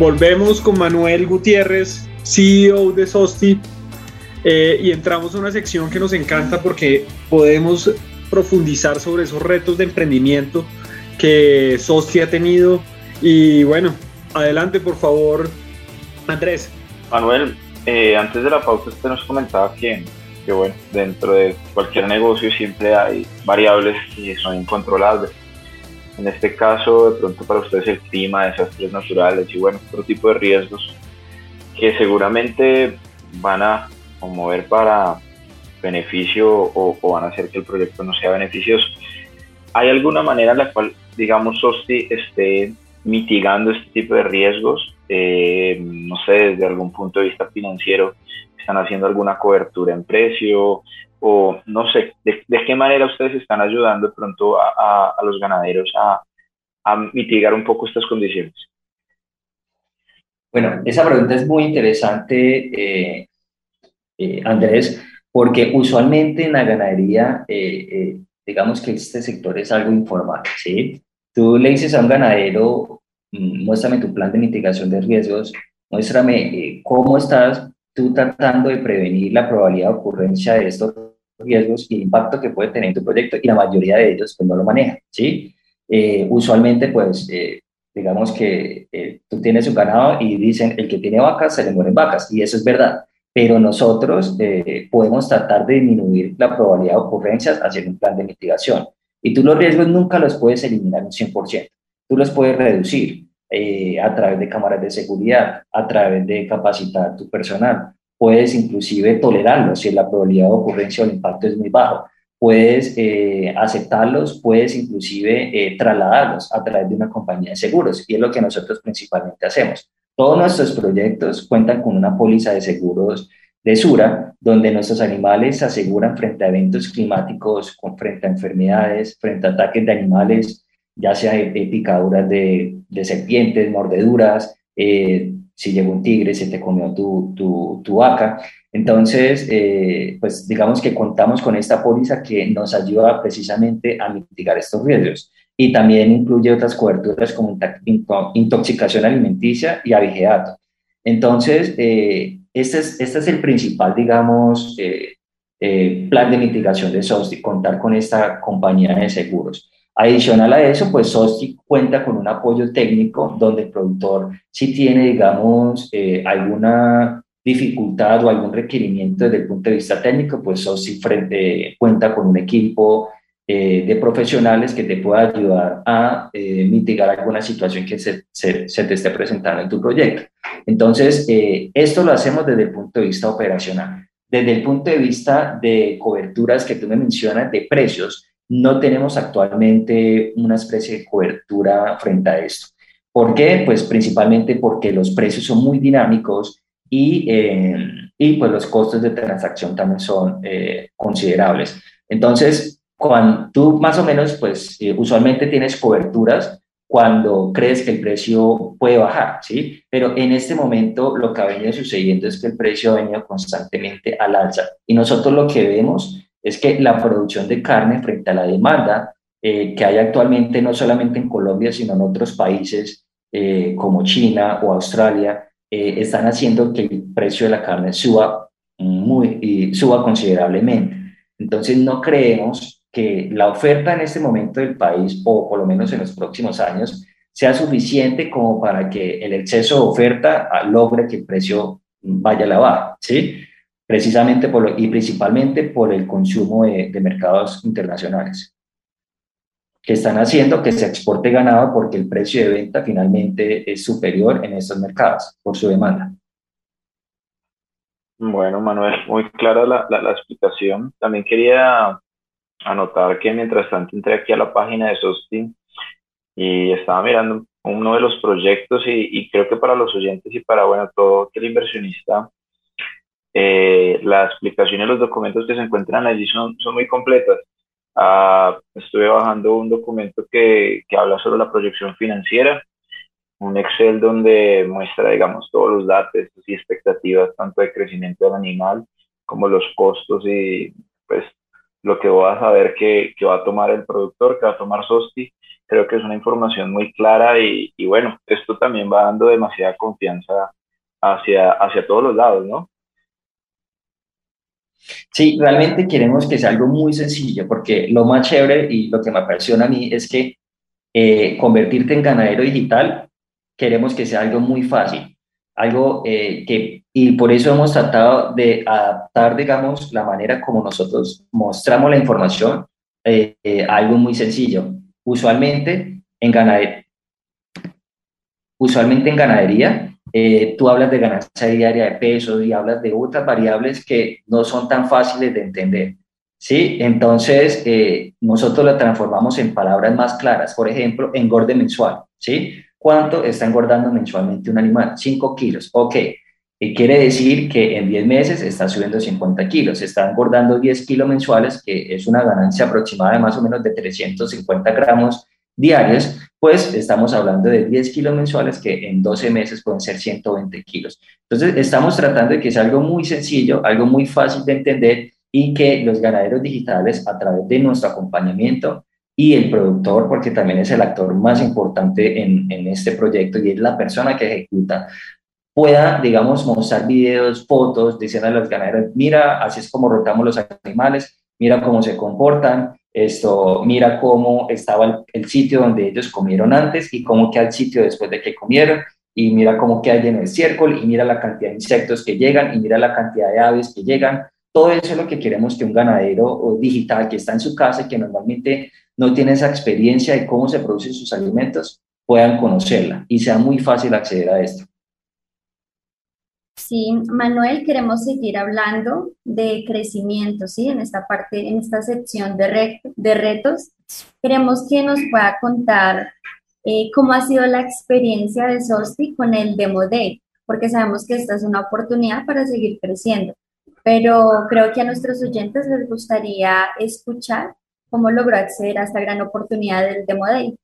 Volvemos con Manuel Gutiérrez, CEO de Sosti, eh, y entramos a una sección que nos encanta porque podemos profundizar sobre esos retos de emprendimiento que Sosti ha tenido. Y bueno, adelante por favor, Andrés. Manuel, eh, antes de la pauta usted nos comentaba que, que, bueno, dentro de cualquier negocio siempre hay variables que son incontrolables. En este caso, de pronto para ustedes el clima, desastres naturales y bueno, otro tipo de riesgos que seguramente van a mover para beneficio o, van a hacer que el proyecto no sea beneficioso. ¿Hay alguna manera en la cual, digamos, SOSTI esté mitigando este tipo de riesgos? Eh, no sé, desde algún punto de vista financiero, ¿están haciendo alguna cobertura en precio? O no sé, ¿de, qué manera ustedes están ayudando pronto a, los ganaderos a, a mitigar un poco estas condiciones? Bueno, esa pregunta es muy interesante, eh, eh, Andrés, porque usualmente en la ganadería, eh, digamos que este sector es algo informal, ¿sí? Tú le dices a un ganadero, mm, muéstrame tu plan de mitigación de riesgos, muéstrame cómo estás tú tratando de prevenir la probabilidad de ocurrencia de estos riesgos y el impacto que puede tener en tu proyecto, y la mayoría de ellos pues no lo manejan, ¿sí? usualmente pues digamos que eh, tú tienes un ganado y dicen, el que tiene vacas se le mueren vacas, y eso es verdad, pero nosotros eh, podemos tratar de disminuir la probabilidad de ocurrencias haciendo un plan de mitigación. Y tú los riesgos nunca los puedes eliminar un 100%, tú los puedes reducir eh, a través de cámaras de seguridad, a través de capacitar tu personal, puedes inclusive tolerarlos si la probabilidad de ocurrencia o el impacto es muy bajo puedes eh, aceptarlos, puedes inclusive eh, trasladarlos a través de una compañía de seguros y es lo que nosotros principalmente hacemos. Todos nuestros proyectos cuentan con una póliza de seguros de Sura, donde nuestros animales se aseguran frente a eventos climáticos, frente a enfermedades, frente a ataques de animales, ya sea picaduras de, de, serpientes, mordeduras, eh, si llegó un tigre, se te comió tu, tu, tu vaca. Entonces, eh, pues digamos que contamos con esta póliza que nos ayuda precisamente a mitigar estos riesgos. Y también incluye otras coberturas como intoxicación alimenticia y abigeato. Entonces, eh, este, es, este es el principal, digamos, eh, plan de mitigación de SOSTI, contar con esta compañía de seguros. Adicional a eso, pues SOSTI cuenta con un apoyo técnico donde el productor si tiene, digamos, eh, alguna dificultad o algún requerimiento desde el punto de vista técnico, pues SOSTI frente, cuenta con un equipo eh, de profesionales que te pueda ayudar a eh, mitigar alguna situación que se, se, te esté presentando en tu proyecto. Entonces, esto lo hacemos desde el punto de vista operacional. Desde el punto de vista de coberturas que tú me mencionas, de precios, no tenemos actualmente una especie de cobertura frente a esto. ¿Por qué? Pues principalmente porque los precios son muy dinámicos y, eh, y pues los costos de transacción también son eh, considerables. Entonces, cuando tú más o menos, pues eh, usualmente tienes coberturas cuando crees que el precio puede bajar, ¿sí? Pero en este momento lo que ha venido sucediendo es que el precio ha venido constantemente al alza y nosotros lo que vemos es que la producción de carne frente a la demanda eh, que hay actualmente no solamente en Colombia, sino en otros países eh, como China o Australia, eh, están haciendo que el precio de la carne suba, muy, suba considerablemente. Entonces no creemos que la oferta en este momento del país, o por lo menos en los próximos años, sea suficiente como para que el exceso de oferta ah, logre que el precio vaya a la baja, ¿sí? Precisamente por y principalmente por el consumo de, mercados internacionales, que están haciendo que se exporte ganado porque el precio de venta finalmente es superior en estos mercados por su demanda. Bueno, Manuel, muy clara la, la, explicación. También quería anotar que mientras tanto entré aquí a la página de Sostin y estaba mirando uno de los proyectos y, y, creo que para los oyentes y para, bueno, todo el inversionista eh, la explicación y los documentos que se encuentran allí son, son muy completas. Ah, estuve bajando un documento que, que habla sobre la proyección financiera, un Excel donde muestra, digamos, todos los datos y expectativas, tanto de crecimiento del animal como los costos y pues lo que va a saber que, que va a tomar el productor, que va a tomar Sosti. Creo que es una información muy clara y, y bueno, esto también va dando demasiada confianza hacia, hacia todos los lados, ¿no? Sí, realmente queremos que sea algo muy sencillo, porque lo más chévere y lo que me apasiona a mí es que eh, convertirte en ganadero digital, queremos que sea algo muy fácil. algo eh, que, y por eso hemos tratado de adaptar, digamos, la manera como nosotros mostramos la información eh, a algo muy sencillo. Usualmente en ganadería, usualmente en ganadería tú hablas de ganancia diaria de peso y hablas de otras variables que no son tan fáciles de entender. ¿sí? Entonces, nosotros la transformamos en palabras más claras. Por ejemplo, engorde mensual, ¿sí? ¿Cuánto está engordando mensualmente un animal? 5 kilos. Ok. Y quiere decir que en 10 meses está subiendo 50 kilos, está engordando 10 kilos mensuales, que es una ganancia aproximada de más o menos de 350 gramos diarios, pues estamos hablando de 10 kilos mensuales que en 12 meses pueden ser 120 kilos. Entonces, estamos tratando de que sea algo muy sencillo, algo muy fácil de entender y que los ganaderos digitales, a través de nuestro acompañamiento, y el productor, porque también es el actor más importante en, en este proyecto y es la persona que ejecuta, pueda, digamos, mostrar videos, fotos, diciendo a los ganaderos, mira, así es como rotamos los animales, mira cómo se comportan, esto, mira cómo estaba el, sitio donde ellos comieron antes y cómo queda el sitio después de que comieron, y mira cómo queda lleno de estiércol, y mira la cantidad de insectos que llegan, y mira la cantidad de aves que llegan. Todo eso es lo que queremos que un ganadero digital que está en su casa y que normalmente no tiene esa experiencia de cómo se producen sus alimentos, puedan conocerla y sea muy fácil acceder a esto. Sí, Manuel, queremos seguir hablando de crecimiento, ¿sí? En esta parte, en esta sección de, de retos, queremos que nos pueda contar eh, cómo ha sido la experiencia de Sosti con el Demo Day, porque sabemos que esta es una oportunidad para seguir creciendo, pero creo que a nuestros oyentes les gustaría escuchar cómo logró acceder a esta gran oportunidad del Demo Day.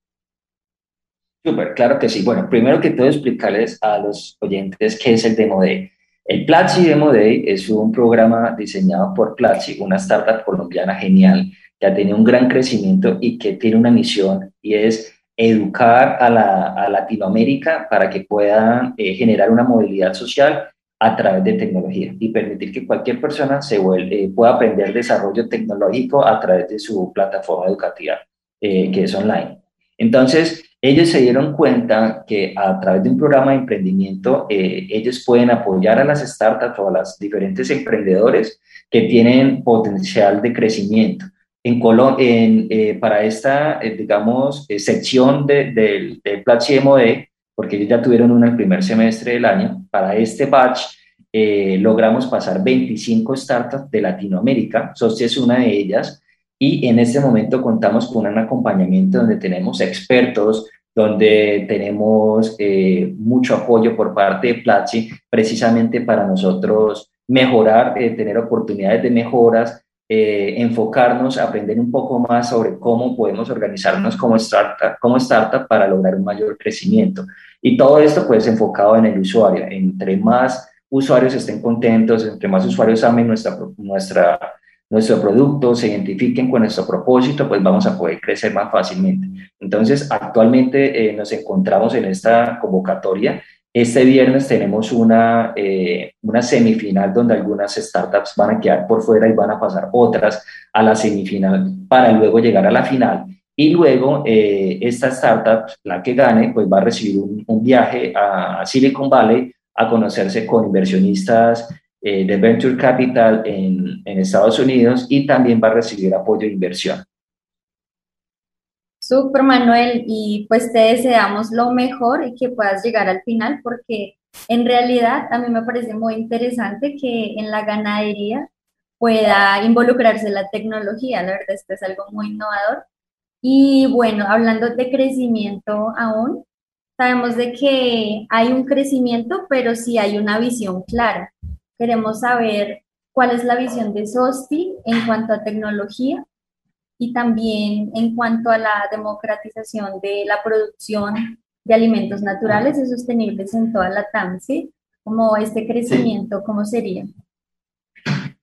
Súper, claro que sí. Bueno, primero que todo explicarles a los oyentes qué es el Demo Day. El Platzi Demo Day es un programa diseñado por Platzi, una startup colombiana genial que ha tenido un gran crecimiento y que tiene una misión y es educar a, la, a Latinoamérica para que puedan eh, generar una movilidad social a través de tecnología y permitir que cualquier persona se eh, pueda aprender desarrollo tecnológico a través de su plataforma educativa, eh, que es online. Entonces, ellos se dieron cuenta que a través de un programa de emprendimiento, eh, ellos pueden apoyar a las startups o a los diferentes emprendedores que tienen potencial de crecimiento. En en, para esta, digamos, sección del de, de porque ellos ya tuvieron una el primer semestre del año. Para este batch eh, logramos pasar 25 startups de Latinoamérica, SOSTI es una de ellas, y en este momento contamos con un acompañamiento donde tenemos expertos, donde tenemos eh, mucho apoyo por parte de Platzi, precisamente para nosotros mejorar, eh, tener oportunidades de mejoras, enfocarnos, aprender un poco más sobre cómo podemos organizarnos como startup, como para lograr un mayor crecimiento. Y todo esto pues enfocado en el usuario. Entre más usuarios estén contentos, entre más usuarios amen nuestra, nuestra, nuestro producto, se identifiquen con nuestro propósito, pues vamos a poder crecer más fácilmente. Entonces, actualmente eh, nos encontramos en esta convocatoria. Este viernes tenemos una, eh, una semifinal donde algunas startups van a quedar por fuera y van a pasar otras a la semifinal para luego llegar a la final. Y luego eh, esta startup, la que gane, pues va a recibir un, viaje a Silicon Valley a conocerse con inversionistas eh, de Venture Capital en, en, Estados Unidos y también va a recibir apoyo de inversión. Super Manuel, y pues te deseamos lo mejor y que puedas llegar al final porque en realidad a mí me parece muy interesante que en la ganadería pueda involucrarse la tecnología, la verdad esto es algo muy innovador y bueno, hablando de crecimiento aún, sabemos de que hay un crecimiento, pero sí hay una visión clara. Queremos saber cuál es la visión de SOSTI en cuanto a tecnología y también en cuanto a la democratización de la producción de alimentos naturales y sostenibles en toda la TAM, ¿sí? Como este crecimiento, ¿cómo sería?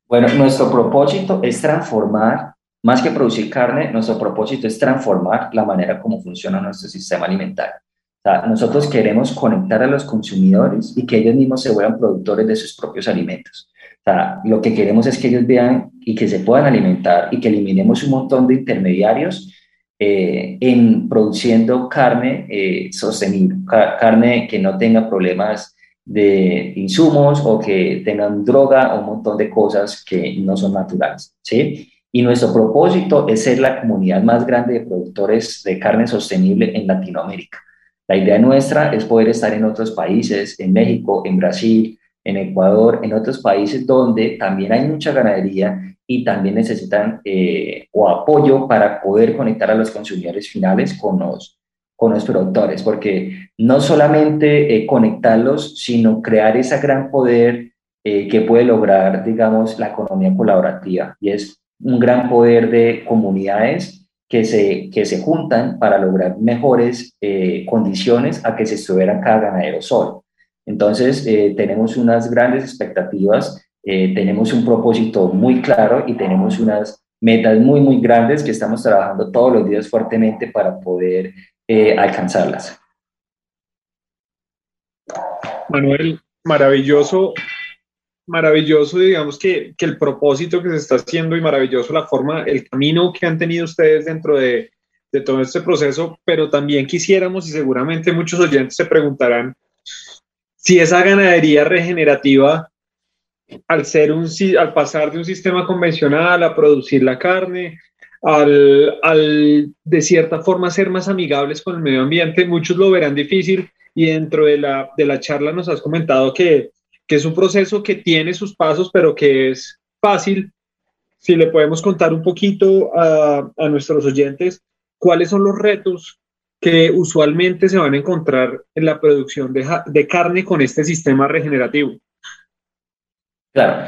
Bueno, nuestro propósito es transformar más que producir carne, nuestro propósito es transformar la manera como funciona nuestro sistema alimentario. O sea, nosotros queremos conectar a los consumidores y que ellos mismos se vuelvan productores de sus propios alimentos. O sea, lo que queremos es que ellos vean y que se puedan alimentar y que eliminemos un montón de intermediarios eh, en produciendo carne eh, sostenible, carne que no tenga problemas de insumos o que tengan droga o un montón de cosas que no son naturales, ¿sí? Y nuestro propósito es ser la comunidad más grande de productores de carne sostenible en Latinoamérica. La idea nuestra es poder estar en otros países, en México, en Brasil, en Ecuador, en otros países donde también hay mucha ganadería y también necesitan eh, o apoyo para poder conectar a los consumidores finales con los, con los productores, porque no solamente eh, conectarlos, sino crear ese gran poder eh, que puede lograr, digamos, la economía colaborativa. Y es un gran poder de comunidades que se, que se juntan para lograr mejores eh, condiciones a que se estuviera cada ganadero solo. Entonces, tenemos unas grandes expectativas, tenemos un propósito muy claro y tenemos unas metas muy, muy grandes que estamos trabajando todos los días fuertemente para poder eh, alcanzarlas. Manuel, maravilloso, maravilloso, digamos que, que, el propósito que se está haciendo y maravilloso la forma, el camino que han tenido ustedes dentro de, de todo este proceso, pero también quisiéramos y seguramente muchos oyentes se preguntarán si esa ganadería regenerativa al, ser un, al pasar de un sistema convencional a producir la carne, al, al, de cierta forma ser más amigables con el medio ambiente, muchos lo verán difícil y dentro de la, de la charla nos has comentado que, que es un proceso que tiene sus pasos, pero que es fácil. Si le podemos contar un poquito a, a nuestros oyentes cuáles son los retos que usualmente se van a encontrar en la producción de, de carne con este sistema regenerativo. Claro,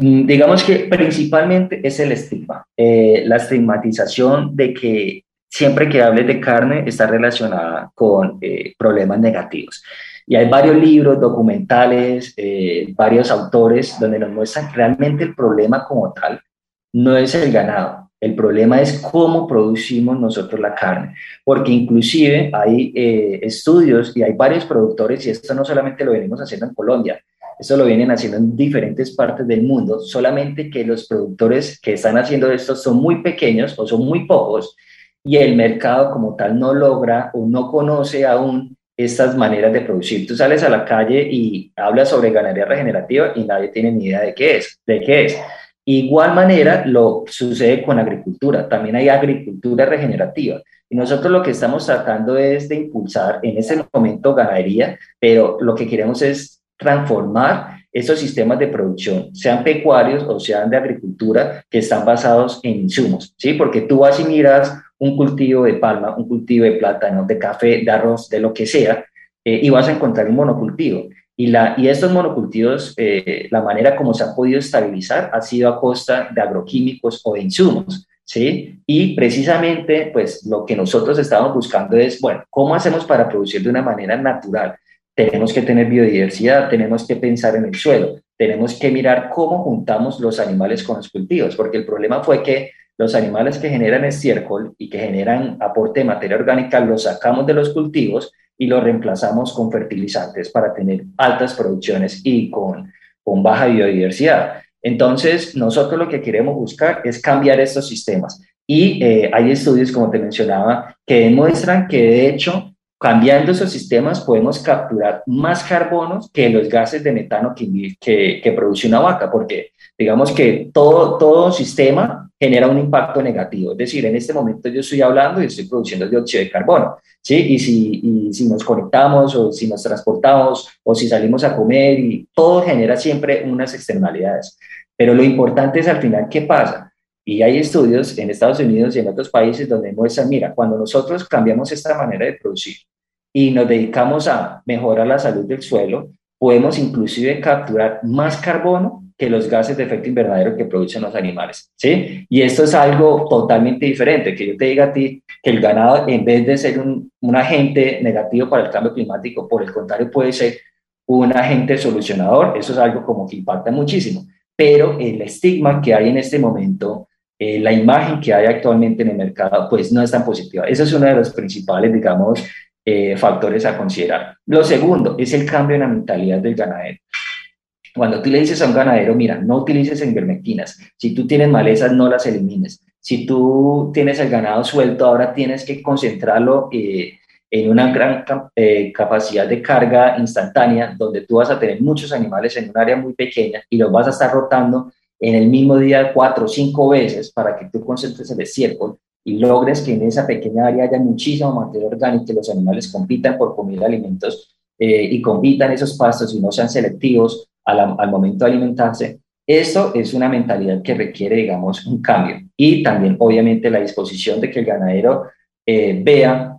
Mm, digamos que principalmente es el estigma, eh, la estigmatización de que siempre que hables de carne está relacionada con eh, problemas negativos. Y hay varios libros, documentales, eh, varios autores donde nos muestran realmente el problema como tal no es el ganado, el problema es cómo producimos nosotros la carne, porque inclusive hay estudios y hay varios productores, y esto no solamente lo venimos haciendo en Colombia, eso lo vienen haciendo en diferentes partes del mundo, solamente que los productores que están haciendo esto son muy pequeños o son muy pocos y el mercado como tal no logra o no conoce aún estas maneras de producir. Tú sales a la calle y hablas sobre ganadería regenerativa y nadie tiene ni idea de qué es, de qué es. Igual manera lo sucede con agricultura, también hay agricultura regenerativa. Y nosotros lo que estamos tratando es de impulsar en ese momento ganadería, pero lo que queremos es transformar esos sistemas de producción, sean pecuarios o sean de agricultura, que están basados en insumos, ¿sí? Porque tú vas y miras un cultivo de palma, un cultivo de plátano, de café, de arroz, de lo que sea, eh, y vas a encontrar un monocultivo. Y, la, y estos monocultivos, eh, la manera como se han podido estabilizar ha sido a costa de agroquímicos o de insumos. ¿sí? Y precisamente, pues lo que nosotros estamos buscando es, bueno, ¿cómo hacemos para producir de una manera natural? tenemos que tener biodiversidad, tenemos que pensar en el suelo, tenemos que mirar cómo juntamos los animales con los cultivos, porque el problema fue que los animales que generan estiércol y que generan aporte de materia orgánica los sacamos de los cultivos y los reemplazamos con fertilizantes para tener altas producciones y con, con baja biodiversidad. Entonces, nosotros lo que queremos buscar es cambiar estos sistemas. Y eh, hay estudios, como te mencionaba, que demuestran que de hecho Cambiando esos sistemas podemos capturar más carbonos que los gases de metano que, que, produce una vaca, porque digamos que todo, todo sistema genera un impacto negativo. Es decir, en este momento yo estoy hablando y estoy produciendo dióxido de carbono, ¿sí? Y si, y si nos conectamos o si nos transportamos o si salimos a comer, y todo genera siempre unas externalidades. Pero lo importante es al final qué pasa. Y hay estudios en Estados Unidos y en otros países donde muestran, mira, cuando nosotros cambiamos esta manera de producir y nos dedicamos a mejorar la salud del suelo, podemos inclusive capturar más carbono que los gases de efecto invernadero que producen los animales, ¿sí? Y esto es algo totalmente diferente, que yo te diga a ti que el ganado, en vez de ser un, un agente negativo para el cambio climático, por el contrario, puede ser un agente solucionador, eso es algo como que impacta muchísimo, pero el estigma que hay en este momento eh, la imagen que hay actualmente en el mercado pues no es tan positiva. Ese es uno de los principales, digamos, eh, factores a considerar. Lo segundo es el cambio en la mentalidad del ganadero. Cuando tú le dices a un ganadero, mira, no utilices envermectinas, si tú tienes malezas, no las elimines. Si tú tienes el ganado suelto, ahora tienes que concentrarlo eh, en una gran eh, capacidad de carga instantánea, donde tú vas a tener muchos animales en un área muy pequeña y los vas a estar rotando en el mismo día cuatro o cinco veces para que tú concentres el estiércol y logres que en esa pequeña área haya muchísimo material orgánico, que los animales compitan por comer alimentos eh, y compitan esos pastos y no sean selectivos al, momento de alimentarse, esto es una mentalidad que requiere, digamos, un cambio. Y también, obviamente, la disposición de que el ganadero eh, vea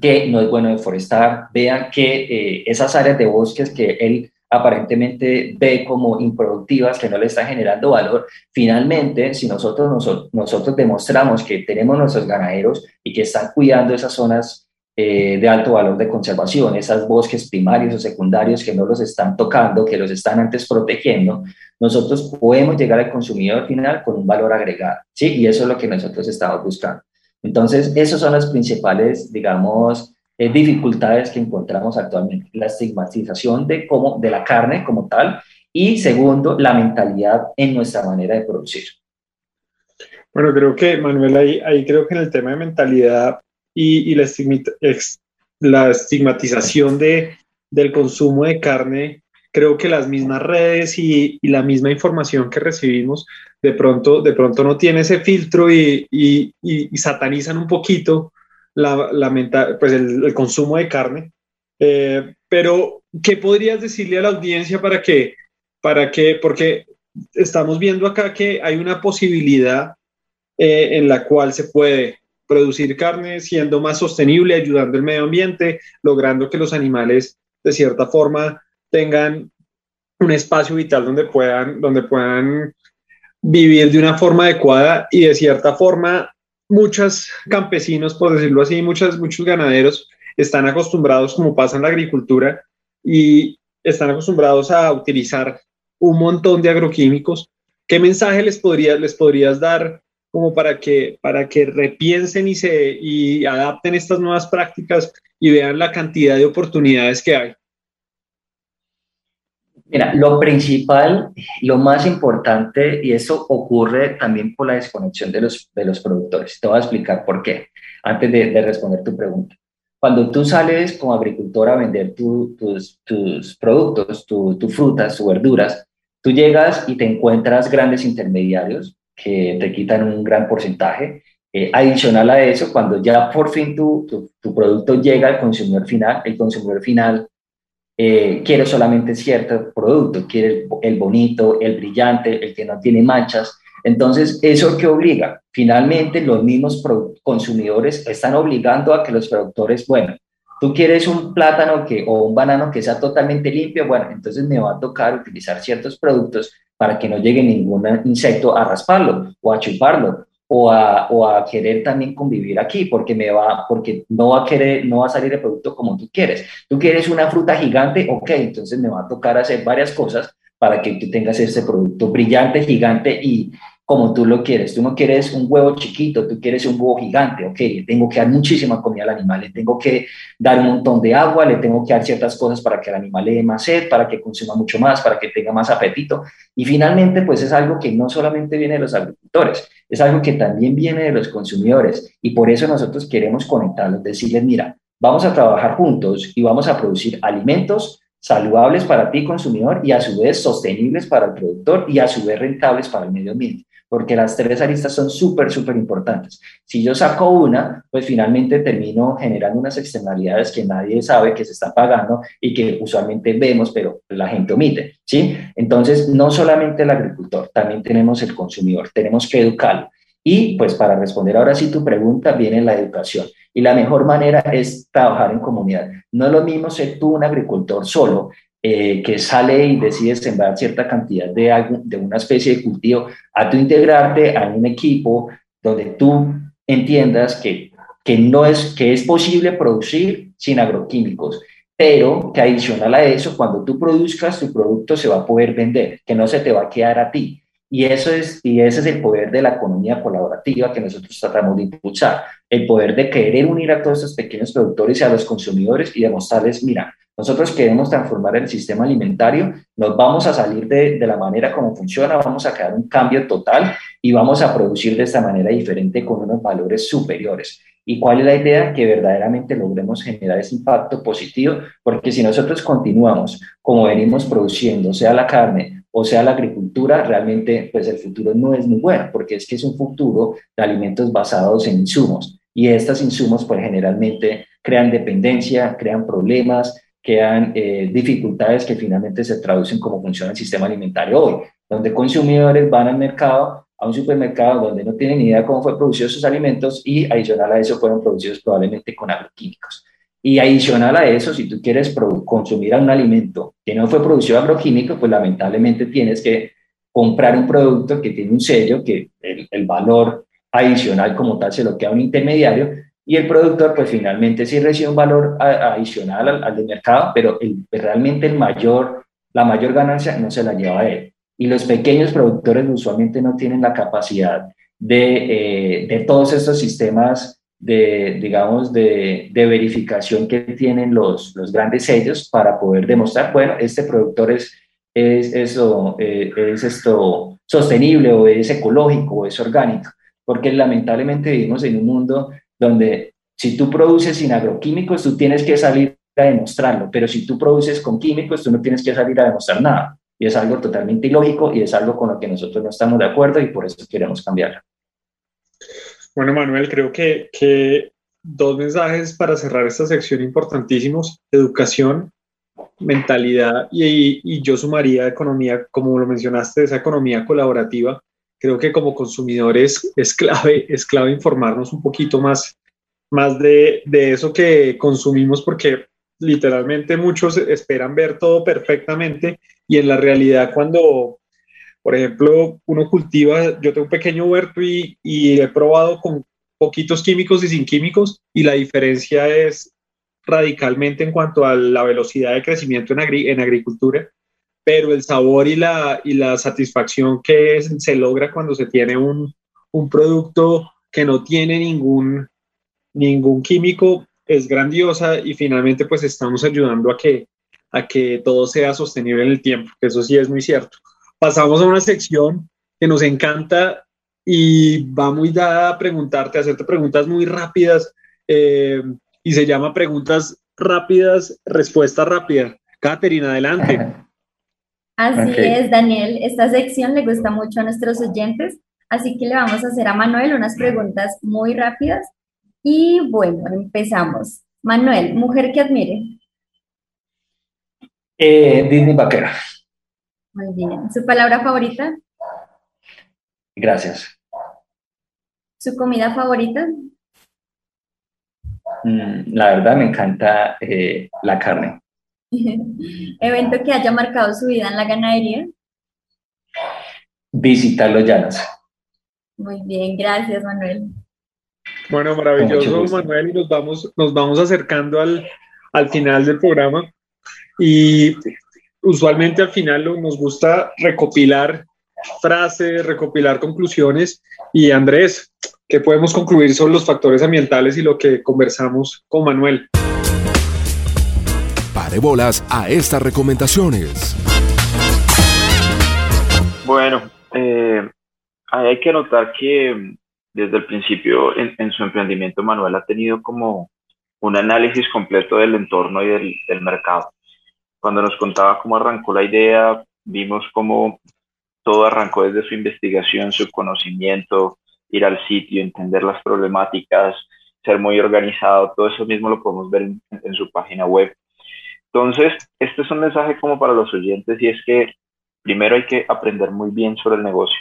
que no es bueno deforestar, vea que eh, esas áreas de bosques que él aparentemente ve como improductivas, que no le están generando valor, finalmente, si nosotros, nosotros, nosotros demostramos que tenemos nuestros ganaderos y que están cuidando esas zonas eh, de alto valor de conservación, esos bosques primarios o secundarios que no los están tocando, que los están antes protegiendo, nosotros podemos llegar al consumidor final con un valor agregado, ¿sí? Y eso es lo que nosotros estamos buscando. Entonces, esas son las principales, digamos, eh, dificultades que encontramos actualmente. La estigmatización de, cómo, de la carne como tal y segundo, la mentalidad en nuestra manera de producir. Bueno, creo que, Manuel, ahí, ahí creo que en el tema de mentalidad y, la, la, estigmatización de, del consumo de carne, creo que las mismas redes y, y, la misma información que recibimos de pronto, de pronto no tiene ese filtro y, y satanizan un poquito la, la pues el, el, consumo de carne. Eh, pero, ¿qué podrías decirle a la audiencia para que, para que, porque estamos viendo acá que hay una posibilidad eh, en la cual se puede producir carne siendo más sostenible, ayudando al medio ambiente, logrando que los animales de cierta forma tengan un espacio vital donde puedan, donde puedan vivir de una forma adecuada y de cierta forma muchos campesinos, por decirlo así, muchos, muchos ganaderos están acostumbrados, como pasa en la agricultura, y están acostumbrados a utilizar un montón de agroquímicos. ¿Qué mensaje les, podría, les podrías dar como para que, para que repiensen y, se, y adapten estas nuevas prácticas y vean la cantidad de oportunidades que hay? Mira, lo principal, lo más importante, y eso ocurre también por la desconexión de los, de los productores. Te voy a explicar por qué, antes de, de responder tu pregunta. Cuando tú sales como agricultor a vender tus, tus productos, tus frutas, tus verduras, tú llegas y te encuentras grandes intermediarios que te quitan un gran porcentaje. Eh, adicional a eso, cuando ya por fin tu, tu, producto llega al consumidor final, el consumidor final eh, quiere solamente cierto producto, quiere el, bonito, el brillante, el que no tiene manchas. Entonces, ¿eso que obliga? Finalmente, los mismos consumidores están obligando a que los productores, bueno, tú quieres un plátano que, o un banano que sea totalmente limpio, bueno, entonces me va a tocar utilizar ciertos productos para que no llegue ningún insecto a rasparlo o a chuparlo o a, o a, querer también convivir aquí porque me va porque no va a querer no va a salir el producto como tú quieres. Tú quieres una fruta gigante ok entonces me va a tocar hacer varias cosas para que tú tengas ese producto brillante gigante y como tú lo quieres. Tú no quieres un huevo chiquito, tú quieres un huevo gigante, ok, tengo que dar muchísima comida al animal, le tengo que dar un montón de agua, le tengo que dar ciertas cosas para que el animal le dé más sed, para que consuma mucho más, para que tenga más apetito. Y finalmente, pues es algo que no solamente viene de los agricultores, es algo que también viene de los consumidores. Y por eso nosotros queremos conectarlos, decirles, mira, vamos a trabajar juntos y vamos a producir alimentos saludables para ti consumidor y a su vez sostenibles para el productor y a su vez rentables para el medio ambiente porque las tres aristas son súper, súper importantes. Si yo saco una, pues finalmente termino generando unas externalidades que nadie sabe que se está pagando y que usualmente vemos, pero la gente omite, ¿sí? Entonces, no solamente el agricultor, también tenemos el consumidor, tenemos que educarlo. Y pues para responder ahora sí tu pregunta, viene la educación. Y la mejor manera es trabajar en comunidad. No es lo mismo ser tú un agricultor solo eh, que sale y decide sembrar cierta cantidad de, de una especie de cultivo, a tu integrarte a un equipo donde tú entiendas que, que, no es, que es posible producir sin agroquímicos, pero que adicional a eso, cuando tú produzcas tu producto se va a poder vender, que no se te va a quedar a ti. Y, eso es, y ese es el poder de la economía colaborativa que nosotros tratamos de impulsar, el poder de querer unir a todos estos pequeños productores y a los consumidores y demostrarles, mira, nosotros queremos transformar el sistema alimentario, nos vamos a salir de, de, la manera como funciona, vamos a crear un cambio total y vamos a producir de esta manera diferente con unos valores superiores. ¿Y cuál es la idea? Que verdaderamente logremos generar ese impacto positivo, porque si nosotros continuamos como venimos produciendo, sea la carne o sea la agricultura, realmente pues el futuro no es muy bueno, porque es que es un futuro de alimentos basados en insumos. Y estos insumos pues generalmente crean dependencia, crean problemas, crean eh, dificultades que finalmente se traducen como funciona el sistema alimentario hoy, donde consumidores van al mercado a un supermercado donde no tienen idea cómo fue producido sus alimentos y adicional a eso fueron producidos probablemente con agroquímicos. Y adicional a eso, si tú quieres consumir un alimento que no fue producido agroquímico, pues lamentablemente tienes que comprar un producto que tiene un sello, que el, valor adicional como tal se lo queda a un intermediario, y el productor pues finalmente sí recibe un valor adicional al, al del mercado, pero el, realmente el mayor, la mayor ganancia no se la lleva a él. Y los pequeños productores usualmente no tienen la capacidad de, eh, de todos estos sistemas de, digamos, de, de, verificación que tienen los, los grandes sellos para poder demostrar, bueno, este productor es, es, eso, eh, es esto sostenible o es ecológico o es orgánico, porque lamentablemente vivimos en un mundo donde si tú produces sin agroquímicos, tú tienes que salir a demostrarlo, pero si tú produces con químicos, tú no tienes que salir a demostrar nada. Y es algo totalmente ilógico y es algo con lo que nosotros no estamos de acuerdo y por eso queremos cambiarlo. Bueno, Manuel, creo que, que dos mensajes para cerrar esta sección importantísimos. Educación, mentalidad y, y, yo sumaría economía, como lo mencionaste, esa economía colaborativa. Creo que como consumidores es clave, es clave informarnos un poquito más, más de, de eso que consumimos porque literalmente muchos esperan ver todo perfectamente y en la realidad cuando, por ejemplo, uno cultiva, yo tengo un pequeño huerto y, y he probado con poquitos químicos y sin químicos y la diferencia es radicalmente en cuanto a la velocidad de crecimiento en, en agricultura, pero el sabor y la, y la satisfacción que se logra cuando se tiene un, un producto que no tiene ningún, ningún químico es grandiosa y finalmente pues estamos ayudando a que, a que todo sea sostenible en el tiempo, que eso sí es muy cierto. Pasamos a una sección que nos encanta y va muy dada a preguntarte, a hacerte preguntas muy rápidas eh, y se llama preguntas rápidas, respuesta rápida. Caterina, adelante. Así es, Daniel. Esta sección le gusta mucho a nuestros oyentes, así que le vamos a hacer a Manuel unas preguntas muy rápidas y bueno, empezamos. Manuel, mujer que admire. Eh, Disney Vaquera. Muy bien. ¿Su palabra favorita? Gracias. ¿Su comida favorita? Mm, la verdad me encanta eh, la carne. ¿Evento que haya marcado su vida en la ganadería? Visitar los llanos. Muy bien, gracias Manuel. Bueno, maravilloso, Manuel, y nos vamos, nos vamos acercando al, al final del programa. Y usualmente al final nos gusta recopilar frases, recopilar conclusiones. Y Andrés, ¿qué podemos concluir sobre los factores ambientales y lo que conversamos con Manuel? Pare bolas a estas recomendaciones. Bueno, eh, hay que notar que desde el principio en, su emprendimiento Manuel ha tenido como un análisis completo del entorno y del, del, mercado. Cuando nos contaba cómo arrancó la idea, vimos cómo todo arrancó desde su investigación, su conocimiento, ir al sitio, entender las problemáticas, ser muy organizado, todo eso mismo lo podemos ver en, en su página web. Entonces, este es un mensaje como para los oyentes y es que primero hay que aprender muy bien sobre el negocio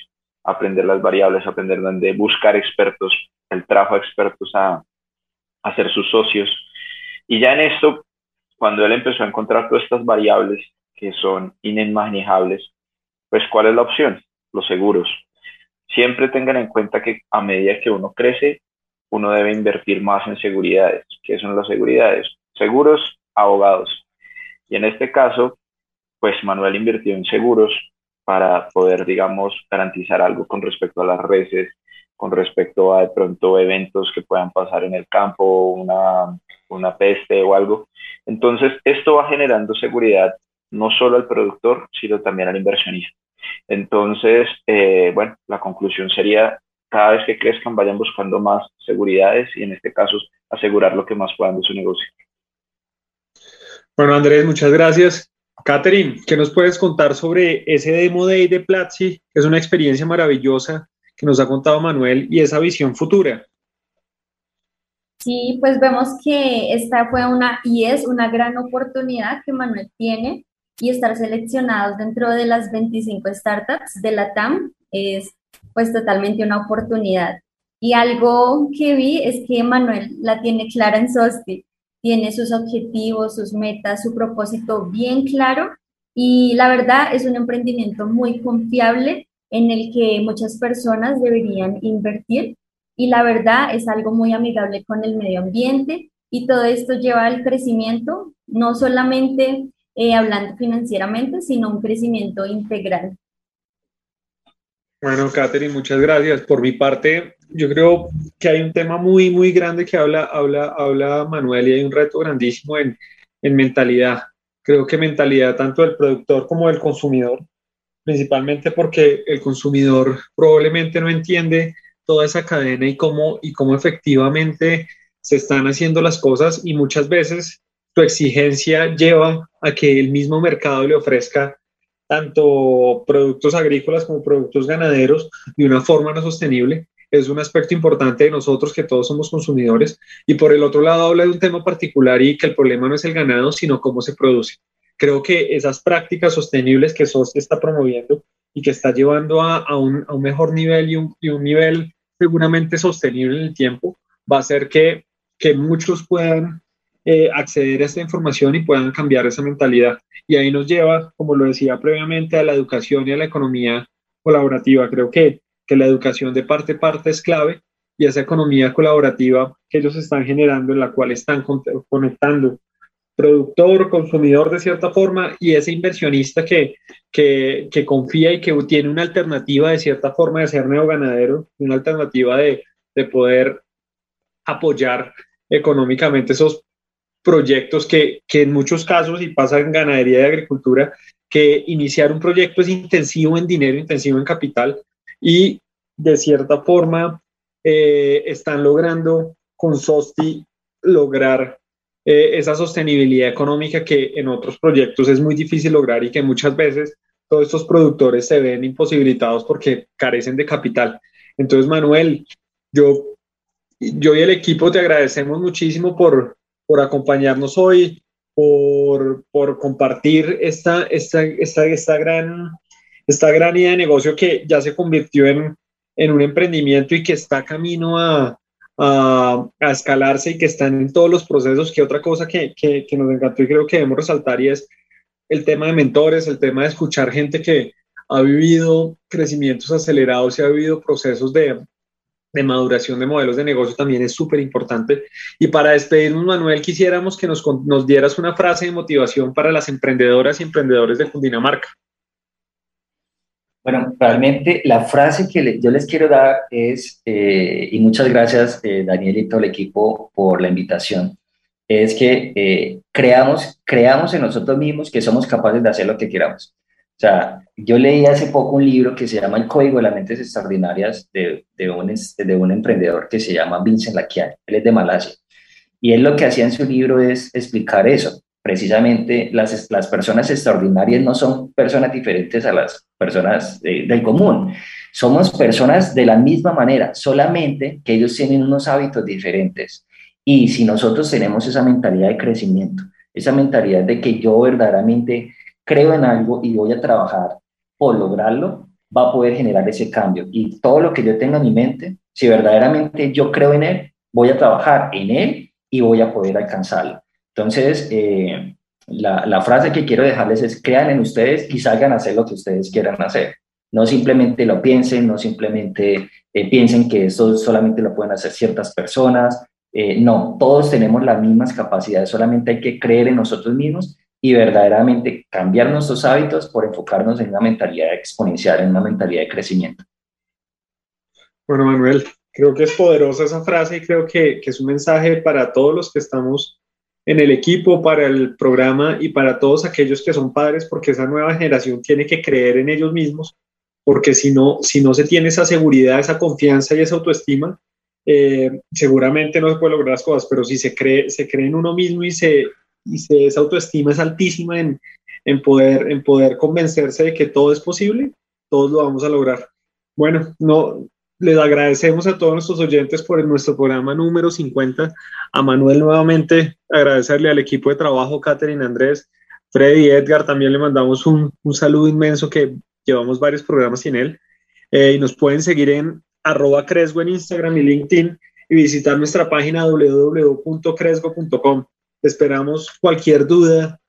aprender las variables, aprender dónde buscar expertos. el trabajo a expertos a, a ser sus socios. Y ya en esto, cuando él empezó a encontrar todas estas variables que son inimaginables, pues ¿cuál es la opción? Los seguros. Siempre tengan en cuenta que a medida que uno crece, uno debe invertir más en seguridades. ¿Qué son las seguridades? Seguros, abogados. Y en este caso, pues Manuel invirtió en seguros para poder, digamos, garantizar algo con respecto a las redes, con respecto a de pronto eventos que puedan pasar en el campo, una, una peste o algo. Entonces, esto va generando seguridad no solo al productor, sino también al inversionista. Entonces, eh, bueno, la conclusión sería cada vez que crezcan vayan buscando más seguridades y en este caso asegurar lo que más puedan de su negocio. Bueno, Andrés, muchas gracias. Catherine, ¿qué nos puedes contar sobre ese Demo Day de Platzi? Es una experiencia maravillosa que nos ha contado Manuel y esa visión futura. Sí, pues vemos que esta fue una y es una gran oportunidad que Manuel tiene y estar seleccionados dentro de las 25 startups de la TAM es pues totalmente una oportunidad. Y algo que vi es que Manuel la tiene clara en Sosti, tiene sus objetivos, sus metas, su propósito bien claro y la verdad es un emprendimiento muy confiable en el que muchas personas deberían invertir y la verdad es algo muy amigable con el medio ambiente y todo esto lleva al crecimiento, no solamente eh, hablando financieramente, sino un crecimiento integral. Bueno, Catherine, muchas gracias. Por mi parte, yo creo que hay un tema muy, muy grande que habla, habla, habla Manuel y hay un reto grandísimo en, en mentalidad. Creo que mentalidad tanto del productor como del consumidor, principalmente porque el consumidor probablemente no entiende toda esa cadena y cómo, y cómo efectivamente se están haciendo las cosas y muchas veces su exigencia lleva a que el mismo mercado le ofrezca tanto productos agrícolas como productos ganaderos de una forma no sostenible. Es un aspecto importante de nosotros que todos somos consumidores. Y por el otro lado habla de un tema particular y que el problema no es el ganado, sino cómo se produce. Creo que esas prácticas sostenibles que SOS está promoviendo y que está llevando a, a, un, a un, mejor nivel y un, y un, nivel seguramente sostenible en el tiempo, va a hacer que, que muchos puedan eh, acceder a esta información y puedan cambiar esa mentalidad. Y ahí nos lleva, como lo decía previamente, a la educación y a la economía colaborativa. Creo que, que la educación de parte a parte es clave y esa economía colaborativa que ellos están generando, en la cual están conectando productor, consumidor de cierta forma y ese inversionista que, que, confía y que tiene una alternativa de cierta forma de ser neoganadero, una alternativa de, de poder apoyar económicamente esos proyectos que, que en muchos casos, y pasa en ganadería y agricultura, que iniciar un proyecto es intensivo en dinero, intensivo en capital, y de cierta forma eh, están logrando con SOSTI lograr eh, esa sostenibilidad económica que en otros proyectos es muy difícil lograr y que muchas veces todos estos productores se ven imposibilitados porque carecen de capital. Entonces, Manuel, yo, yo y el equipo te agradecemos muchísimo por, por acompañarnos hoy, por, por compartir esta, esta, esta, esta, gran, esta gran idea de negocio que ya se convirtió en, en un emprendimiento y que está camino a, a, a, escalarse y que están en todos los procesos, que otra cosa que, que, que nos encantó y creo que debemos resaltar y es el tema de mentores, el tema de escuchar gente que ha vivido crecimientos acelerados y ha vivido procesos de, de maduración de modelos de negocio también es súper importante. Y para despedirnos, Manuel, quisiéramos que nos, nos, dieras una frase de motivación para las emprendedoras y emprendedores de Cundinamarca. Bueno, realmente la frase que yo les quiero dar es, eh, y muchas gracias eh, Daniel y todo el equipo por la invitación, es que eh, creamos, creamos en nosotros mismos que somos capaces de hacer lo que queramos. O sea, yo leí hace poco un libro que se llama El Código de las Mentes Extraordinarias de, de, un, de un emprendedor que se llama Vincent Laquian, él es de Malasia. Y él lo que hacía en su libro es explicar eso. Precisamente las, las personas extraordinarias no son personas diferentes a las personas del común. Somos personas de la misma manera, solamente que ellos tienen unos hábitos diferentes. Y si nosotros tenemos esa mentalidad de crecimiento, esa mentalidad de que yo verdaderamente creo en algo y voy a trabajar por lograrlo, va a poder generar ese cambio. Y todo lo que yo tenga en mi mente, si verdaderamente yo creo en él, voy a trabajar en él y voy a poder alcanzarlo. Entonces, eh, la, frase que quiero dejarles es, crean en ustedes y salgan a hacer lo que ustedes quieran hacer. No simplemente lo piensen, no simplemente eh, piensen que esto solamente lo pueden hacer ciertas personas. Eh, no, todos tenemos las mismas capacidades, solamente hay que creer en nosotros mismos y verdaderamente cambiar nuestros hábitos por enfocarnos en una mentalidad exponencial, en una mentalidad de crecimiento. Bueno, Manuel, creo que es poderosa esa frase y creo que, es un mensaje para todos los que estamos en el equipo, para el programa y para todos aquellos que son padres, porque esa nueva generación tiene que creer en ellos mismos porque si no, si no se tiene esa seguridad, esa confianza y esa autoestima, eh, seguramente no se puede lograr las cosas, pero si se cree, se cree en uno mismo y, se, y se, esa autoestima es altísima en, en, poder, en poder convencerse de que todo es posible, todos lo vamos a lograr. Bueno, no, les agradecemos a todos nuestros oyentes por nuestro programa número 50. A Manuel nuevamente agradecerle al equipo de trabajo, Catherine Andrés, Freddy Edgar, también le mandamos un, un saludo inmenso que llevamos varios programas sin él. Eh, y nos pueden seguir en arroba Cresgo en Instagram y LinkedIn y visitar nuestra página www.cresgo.com. Esperamos cualquier duda,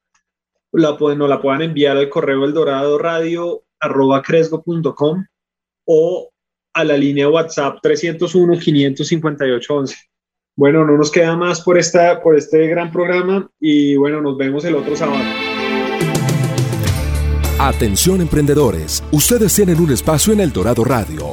la pueden, nos la puedan enviar al correo eldorado radio arroba cresgo.com o a la línea WhatsApp 301 558 11. Bueno, no nos queda más por, esta, por este gran programa y bueno, nos vemos el otro sábado. Atención emprendedores, ustedes tienen un espacio en El Dorado Radio.